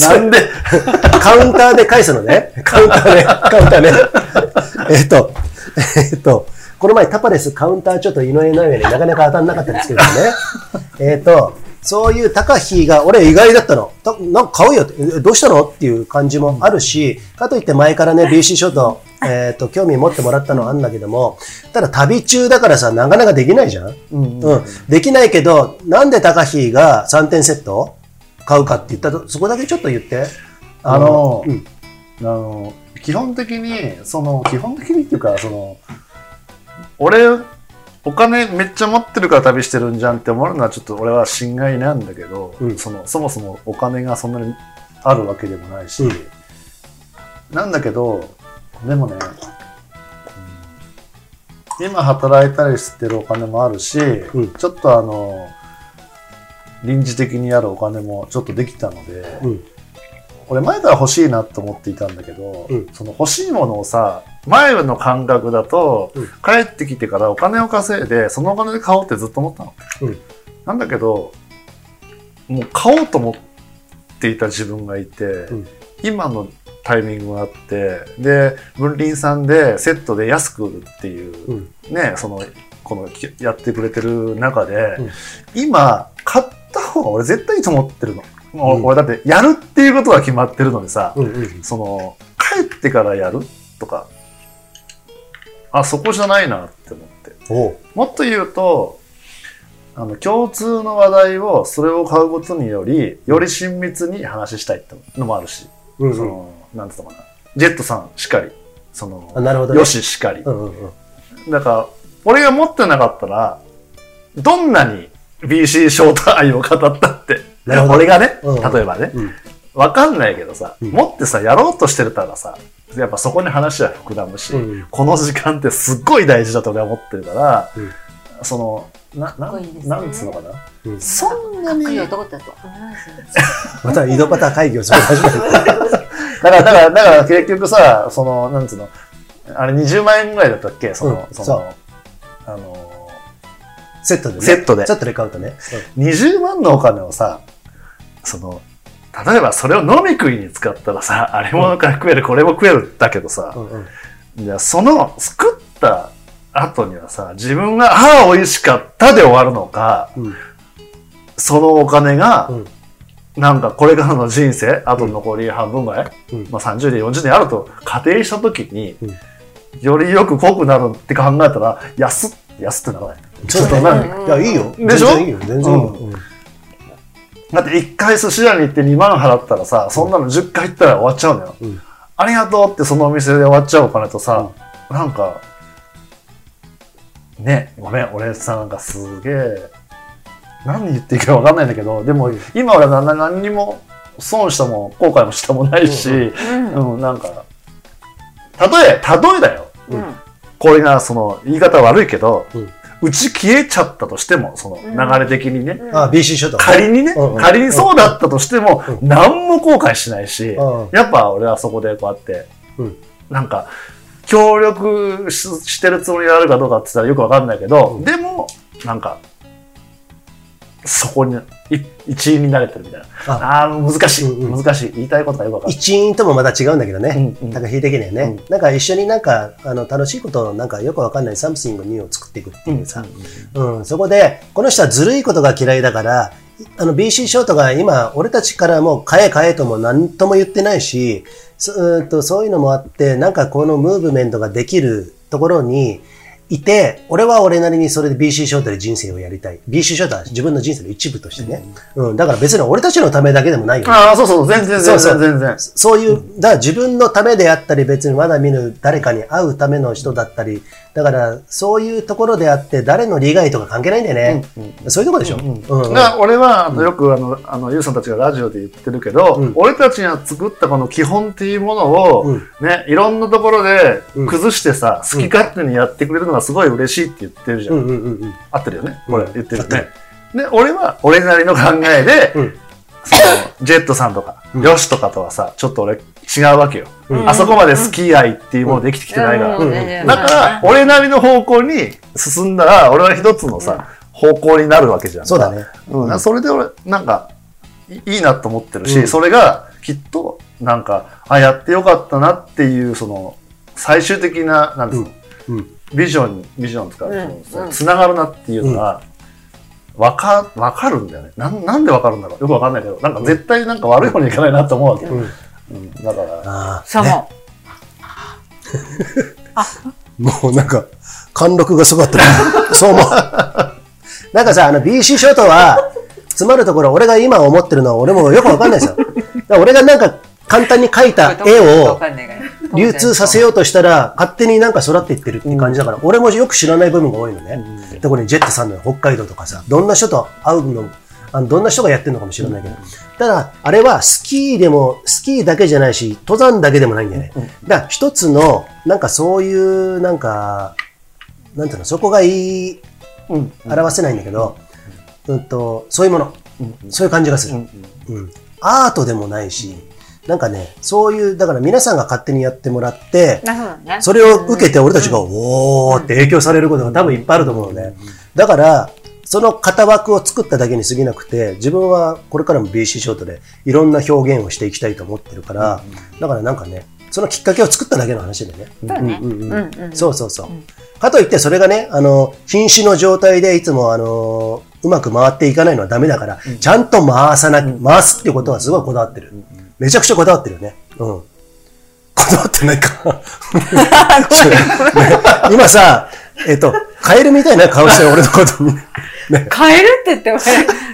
なんでカウンターで返すのね。カウンターね。カウンターね。えっと、(laughs) えっと、この前タパレスカウンターちょっと井上尚弥になかなか当たんなかったんですけどね。(laughs) えっと、そういう高飛が、俺意外だったの。たなんか買うよって、えどうしたのっていう感じもあるし、かといって前からね、BC ショート、えっと、興味持ってもらったのはあるんだけども、ただ旅中だからさ、なかなかできないじゃんうん。できないけど、なんで高飛が3点セット買うかって言ったと、そこだけちょっと言って。あの、うんあの、基本的に、その、基本的にっていうか、その、俺お金めっちゃ持ってるから旅してるんじゃんって思うのはちょっと俺は心外なんだけど、うん。そのそもそもお金がそんなにあるわけでもないし、うん。なんだけどでもね、うん今働いたりしてるお金もあるし、うん。ちょっとあの臨時的にあるお金もちょっとできたので、うん。俺前から欲しいなと思っていたんだけど、うん。その欲しいものをさ前の感覚だと、うん。帰ってきてからお金を稼いでそのお金で買おうってずっと思ったの、うん。なんだけどもう買おうと思っていた自分がいて、ん。今のタイミングがあってで文林さんでセットで安く売るっていう、うん。ねそのこのきやってくれてる中で、うん。今買った方が俺絶対いいと思ってるの。もううん俺だってやるっていうことが決まってるのにさ、うんうん。その帰ってからやるとかあそこじゃないなって思って。もっと言うとあの共通の話題をそれを買うことによりより親密に話したいってのもあるし、うんうん。そのなんていうのかな。ジェットさんしかり。そのあなるほどね。よししかり、うんうんうん。だから俺が持ってなかったらどんなに BC ショート愛を語ったって俺がね、うん。例えばね、うん。わかんないけどさ、うん。持ってさ、やろうとしてたらさ、やっぱそこに話は膨らむし、うん。この時間ってすっごい大事だと俺は思ってるから、うん。その、な、なね。なんつうのかな？うん。そんなに、いいだ男だとまた井戸端会議をそこ始める。(laughs) から、だから、だから結局さ、その、なんつうの、あれ20万円ぐらいだったっけ？その、うん。その、あの、セットでね。セットで。セットで買う。とね。20万のお金をさ、その、例えばそれを飲み食いに使ったらさ、あれも食える、これも食えるだけどさ、うんうん。その作った後にはさ、自分が、ああ、美味しかったで終わるのか、うん。そのお金が、うん。なんかこれからの人生、あと残り半分ぐらい、うん。まあ30年、40年あると仮定したときに、うん。よりよく濃くなるって考えたら、安っ、安ってならない。ちょっとな何いや、いいよ。でしょ？全然いいよ。全然いいよ。うんだって一回寿司屋に行って2万払ったらさ、そんなの10回行ったら終わっちゃうのよ。うん。ありがとうってそのお店で終わっちゃうお金とさ、なんか、ね、ごめん、俺さ、なんかすげえ、何言っていいかわかんないんだけど、でも今俺は何何にも損したも後悔もしたもないし、うん、なんか、例え、例えだよ。うん。これがその言い方悪いけど、うんうち消えちゃったとしても、その流れ的にね、あ、BC ショット。仮にね、うんうん。仮にそうだったとしても、うん。何も後悔しないし、うん。やっぱ俺はそこでこうやって、うん。なんか、協力ししてるつもりがあるかどうかって言ったらよくわかんないけど、うん。でも、なんか、そこにい一員になれてるみたいな。ああー、難しい、うんうん難しい。言いたいことがよくわかんない。一員ともまた違うんだけどね。うんうん高飛的にはね。なんか一緒になんか、あの、楽しいことをなんかよくわかんない something new を作っていくっていうさ。うん、そこで、この人はずるいことが嫌いだから、あの BC ショートが今、俺たちからも買え買えとも何とも言ってないし、そうーんとそういうのもあって、なんかこのムーブメントができるところにいて、俺は俺なりにそれで BC ショートで人生をやりたい。BC ショートは自分の人生の一部としてね。うん、だから別に俺たちのためだけでもないよね。ああ、そうそう、全然、全然、全然。そういう、だから自分のためであったり、別にまだ見ぬ誰かに会うための人だったり、だからそういうところであって、誰の利害とか関係ないんだよね。そういうところでしょ。うんうん。だ俺はあのよくあの、あの、ゆうさんたちがラジオで言ってるけど、うん。俺たちが作ったこの基本っていうものを、うん。ね、いろんなところでうん。崩してさ、好き勝手にやってくれるのがすごい嬉しいって言ってるじゃん。うんうんうんうん。合ってるよね。これうん言ってる合ってね。で、俺は俺なりの考えで、うん。そのジェットさんとか、うん。ヨシとかとはさ、ちょっと俺違うわけよ。うん。あそこまで好き愛っていうものできてきてないから。うん。だから、俺なりの方向に進んだら、俺は一つのさ、方向になるわけじゃん。か。そうだね。うん、それで俺、なんか、いいいなと思ってるし、うん。それがきっと、なんか、あ、やってよかったなっていう、その、最終的な、なんですか、うん。うん。ビジョンに、ビジョンとか、うん。つながるなっていうのが、わか、わかるんだよね。なん、なんでわかるんだろう。よくわかんないけど、なんか絶対なんか悪い方にいかないなと思うわけ。うんうんだから、あそうも。あ、(laughs) もうなんか、貫禄がすごかったね。(laughs) そう思う。なんかさ、あの BC ショートは、詰まるところ、俺が今思ってるのは俺もよくわかんないですよ。俺がなんか簡単に描いた絵を。流通させようとしたら、勝手になんか育っていってるって感じだから、俺もよく知らない部分が多いのね。特にジェットさんの北海道とかさ、どんな人と会うの、あのどんな人がやってるのかもしれないけど、ただ、あれはスキーでも、スキーだけじゃないし、登山だけでもないんだよね。だから、一つの、なんかそういう、なんか、なんていうの、そこがいい、表せないんだけど、うんと、そういうもの、そういう感じがする。うん。アートでもないし、なんかね、そういう、だから皆さんが勝手にやってもらって、なるほどね。それを受けて俺たちが、おーって影響されることが多分いっぱいあると思うのね。だから、その型枠を作っただけに過ぎなくて、自分はこれからも BC ショートでいろんな表現をしていきたいと思ってるから、だからなんかね、そのきっかけを作っただけの話だよね。そうね。うんうんうんうんうんそうそうそう。かといって、それがね、あの、瀕死の状態でいつも、あの、うまく回っていかないのはダメだから、ちゃんと回さな、回すっていうことはすごいこだわってる。めちゃくちゃこだわってるよね。うん。(laughs) こだわってないか。(laughs) ね今さ、えっと、カエルみたいな顔してる俺のことに。ね。変えるって言って俺。(laughs)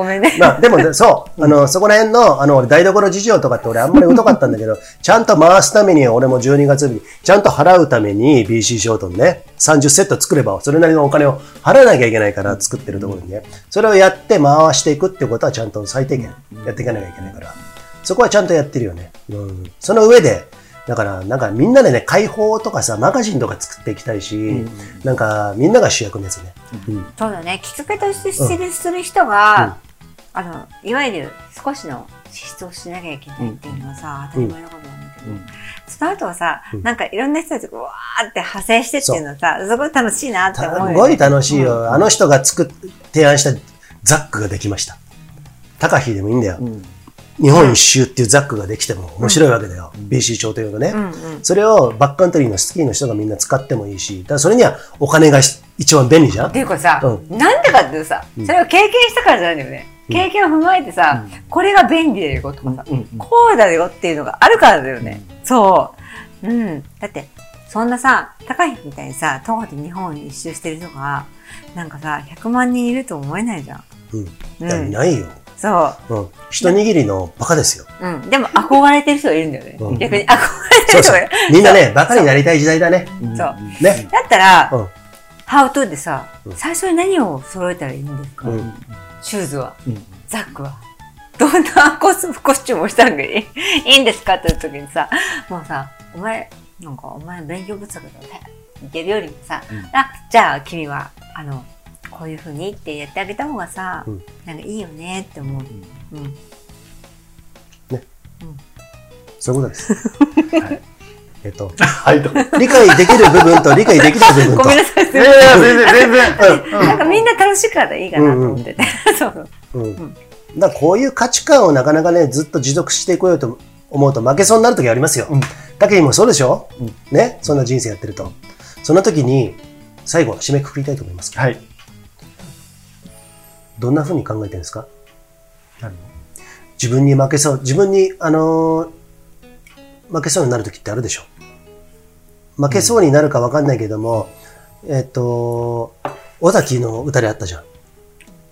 ごめんね。まあ、でもね、そう、あの、そこら辺の、あの、俺台所事情とかって俺あんまり疎かったんだけど、(laughs) ちゃんと回すために俺も12月に、ちゃんと払うために BC ショートンね、30セット作れば、それなりのお金を払わなきゃいけないから作ってるところにね、それをやって回していくってことはちゃんと最低限やっていかなきゃいけないから、そこはちゃんとやってるよね。うん。その上で、だから、なんかみんなでね、解放とかさ、マガジンとか作っていきたいし、なんかみんなが主役のやつね。うん。そうだね。きっかけとしてするする人が、あの、いわゆる少しの支出をしなきゃいけないっていうのはさ、当たり前のことなんだけど、その後はさ、なんかいろんな人たちがわーって派生してっていうのはさ、すごい楽しいなって思うよ、ね。すごい楽しいよ。あの人が作っ、提案したザックができました。高飛でもいいんだよ。日本一周っていうザックができても面白いわけだよ。BC 調というのね、それをバックカントリーのスキーの人がみんな使ってもいいし、だからそれにはお金がし一番便利じゃんっていうかさ、うなんでかっていうとさ、それを経験したからじゃないんだよね。経験を踏まえてさ、これが便利だよとかさ、こうだよっていうのがあるからだよね。そう。うん。だって、そんなさ、高いみたいにさ、徒歩で日本一周してる人が、なんかさ、100万人いると思えないじゃん。うん。いないよ。そうん。一握りのバカですよ。う。うん。でも憧れてる人がいるんだよね。うん逆に憧れてそうそうる人がいる。。みんなね、バカになりたい時代だね。そう。ね。だったら、うん。How to でさうん、最初に何を揃えたらいいんですか、うん。シューズは、ザックは。どんなコスコスチュームをしたらいい？(laughs) いいんですか？って言った時にさ、もうさ、お前、なんかお前勉強不足だよね。言ってるよりもさ、あ、じゃあ君は、あの、こういう風にってやってあげた方がさ、うんなんかいいよねって思う。うん。そういうことです。(laughs) はい。えっと、はい、理解できる部分と理解できない部分と。ごめんなさい、すいまやいや、全然、全然。なんかみんな楽しいからいいかなと思ってて。(laughs) そう。うん。だこういう価値観をなかなかね、ずっと持続していこうよと思うと負けそうになる時ありますよ。だけどもそうでしょ、ね？そんな人生やってると。その時に、最後、締めくくりたいと思います。はい。どんな風に考えてるんですか？何自分に負けそう、自分に、あのー負けそうになる時ってあるでしょ負けそうになるか分かんないけども、えっ、と、尾崎の歌であったじゃん。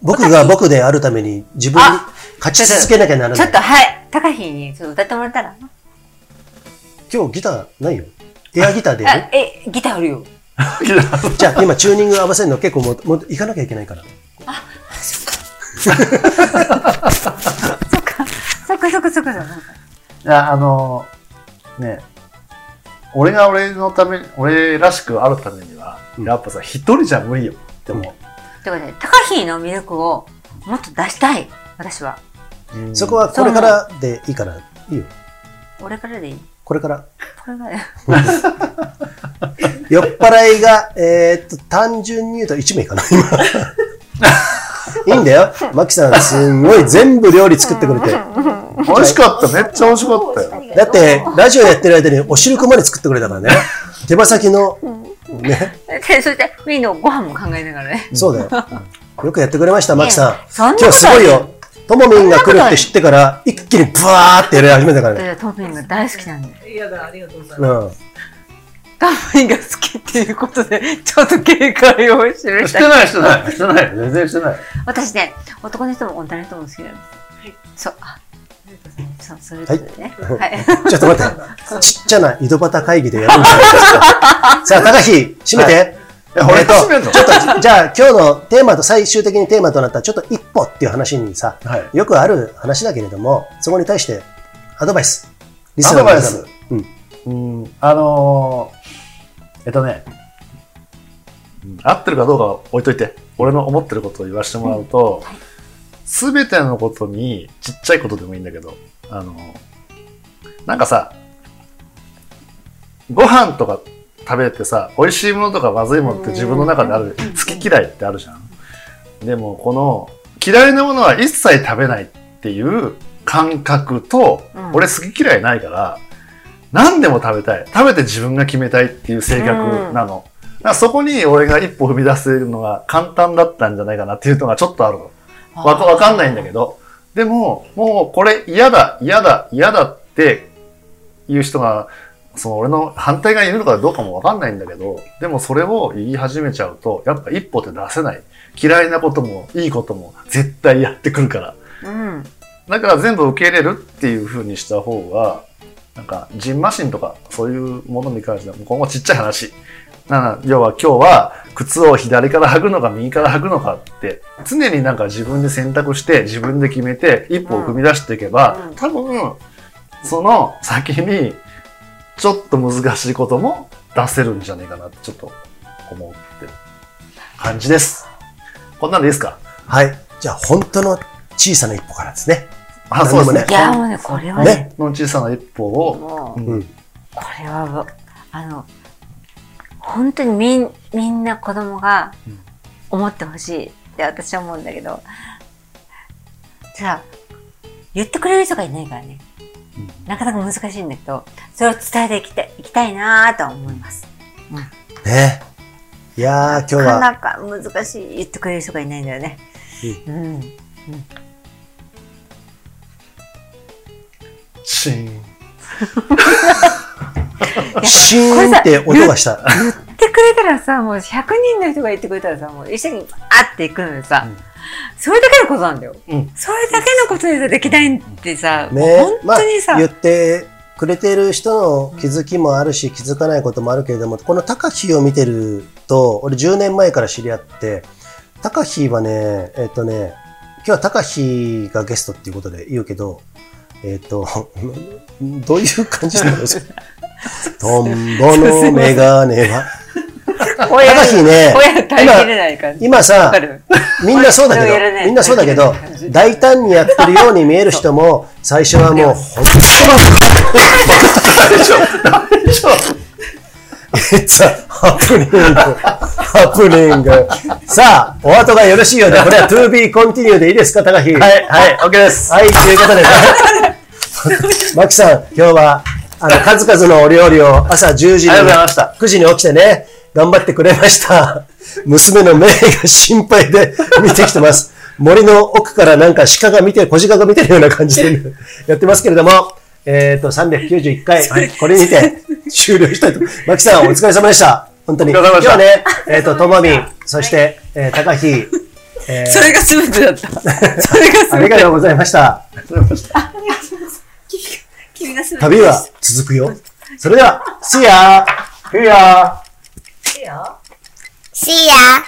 僕が僕であるために自分にあ勝ち続けなきゃならない。ちょっと、はい。高飛にちょっと歌ってもらったら？今日ギターないよ。エアギターでえ、ギターあるよ。(laughs) じゃあ今チューニング合わせるの結構もう、もう行かなきゃいけないから。そっか。そっかそっかそっかそっか。いや、あのね、俺が俺のため、俺らしくあるためには、やっぱさ、一人じゃ無理よ。でも、ということで、高飛の魅力をもっと出したい。私は。そこはこれからでいいから、いいよ。俺からでいい？これから。これが、(laughs) 酔っ払いが、えーっと、単純に言うと1名かな、今。(laughs) いいんだよ。マキさん、すんごい全部料理作ってくれて。美味しかった。めっちゃ美味しかったよ。だって、ラジオやってる間にお汁粉まで作ってくれたからね。手羽先の、ね、でそして、みんなご飯も考えながらね。そうだよ。よくやってくれました、マキさん。今日すごいよ。ともみんが来るって知ってから、一気にブワーってやり始めたからね。でトムピンが大好きなんで。いやだ、ありがとうございます。うん。トムピンが好きっていうことで、ちょっと警戒を示し。したてない、してない。してない。全然してない。私ね、男の人も女の人も好きなんです。そう。あそう。そういうことでね。はい。ちょっと待って。ちっちゃな井戸端会議でやるんじゃないですか。(laughs) さあ、高木、締めて。俺えっとちょっと、じゃあ今日のテーマと最終的にテーマとなったちょっと一歩っていう話にさ、はいよくある話だけれども、そこに対してアドバイス。リアドバイスうん。うん、あのーえっとね、うん合ってるかどうかは置いといて、俺の思ってることを言わせてもらうと、すべてのことに、ちっちゃいことでもいいんだけど、あのーなんかさ、ご飯とか食べてさ、美味しいものとかまずいものって自分の中である、好き嫌いってあるじゃん。でも、この、嫌いなものは一切食べないっていう感覚と、うん。俺好き嫌いないから、何でも食べたい。食べて自分が決めたいっていう性格なの。だからそこに俺が一歩踏み出せるのが簡単だったんじゃないかなっていうのがちょっとあるの。わかわかんないんだけど。でも、もうこれ嫌だ、嫌だ、嫌だっていう人が、その俺の反対側にいるのかどうかもわかんないんだけど、でもそれを言い始めちゃうと、やっぱ一歩って出せない。嫌いなこともいいことも絶対やってくるから。うん。だから全部受け入れるっていう風にした方が、なんか、ジンマシンとか、そういうものに関しては、今後ちっちゃい話。な要は今日は靴を左から履くのか右から履くのかって、常になんか自分で選択して、自分で決めて、一歩を踏み出していけば、うん多分、その先に、ちょっと難しいことも出せるんじゃないかなってちょっと思ってる感じです。こんなんでいいですか？はい。じゃあ本当の小さな一歩からですね。あ、そうですね。いや、もうね、これはね、ね。の小さな一歩を。これは、あの、本当にみんみんな子供が思ってほしいって私は思うんだけど、さあ、言ってくれる人がいないからね、なかなか難しいんだけど、それを伝えていきたいいきたいなとは思います。ね。いやー、今日は、なかなか難しい言ってくれる人がいないんだよね。うん。チーン。(laughs) シーンって音がした。言ってくれたらさ、もう100人の人が言ってくれたらさ、もう一緒にバーっていくのよさ、それだけのことなんだよ。うんそれだけのことでさできないってさ、もうね。本当にさ、まあ、言ってくれてる人の気づきもあるし、気づかないこともあるけれども、この高飛を見てると、俺10年前から知り合って、高飛はね、えっ、とね、今日は高飛がゲストっていうことで言うけど、えっ、と、(laughs) どういう感じなの？(laughs) トンボのメガネは？親高飛ね親耐えきれない感じ。今さみんなそうだけど、みんなそうだけど、大胆にやってるように見える人も、最初はもう、本当に、It's a happening, happening. さあ、お後がよろしいようで、これは to be continue でいいですか、高木。はい、はい、OK です。はい、ということでね、(laughs) マキさん、今日は、あの、数々のお料理を朝10時に、ありがとうございました9時に起きてね、頑張ってくれました。娘の目が心配で見てきてます。森の奥からなんか鹿が見て、小鹿が見てるような感じで (laughs) やってますけれども、えっ、と、391回、これにて終了したいと。マキさん、お疲れ様でした。本当に。今日はね、えっ、と、ともみん、そして、えー、高木、えーそれが全てだった。(laughs) それがありがとうございました。旅は続くよ。それでは、See ya! See ya! See ya!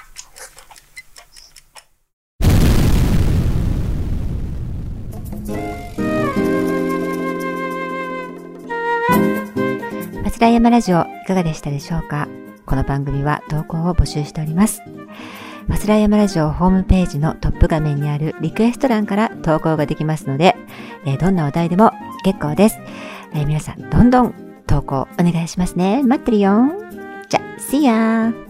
松田山ラジオいかがでしたでしょうか？この番組は投稿を募集しております。マスラヤマラジオホームページのトップ画面にあるリクエスト欄から投稿ができますので、えーどんなお題でも結構です。えー皆さん、どんどん投稿お願いしますね。待ってるよ。じゃ、See ya!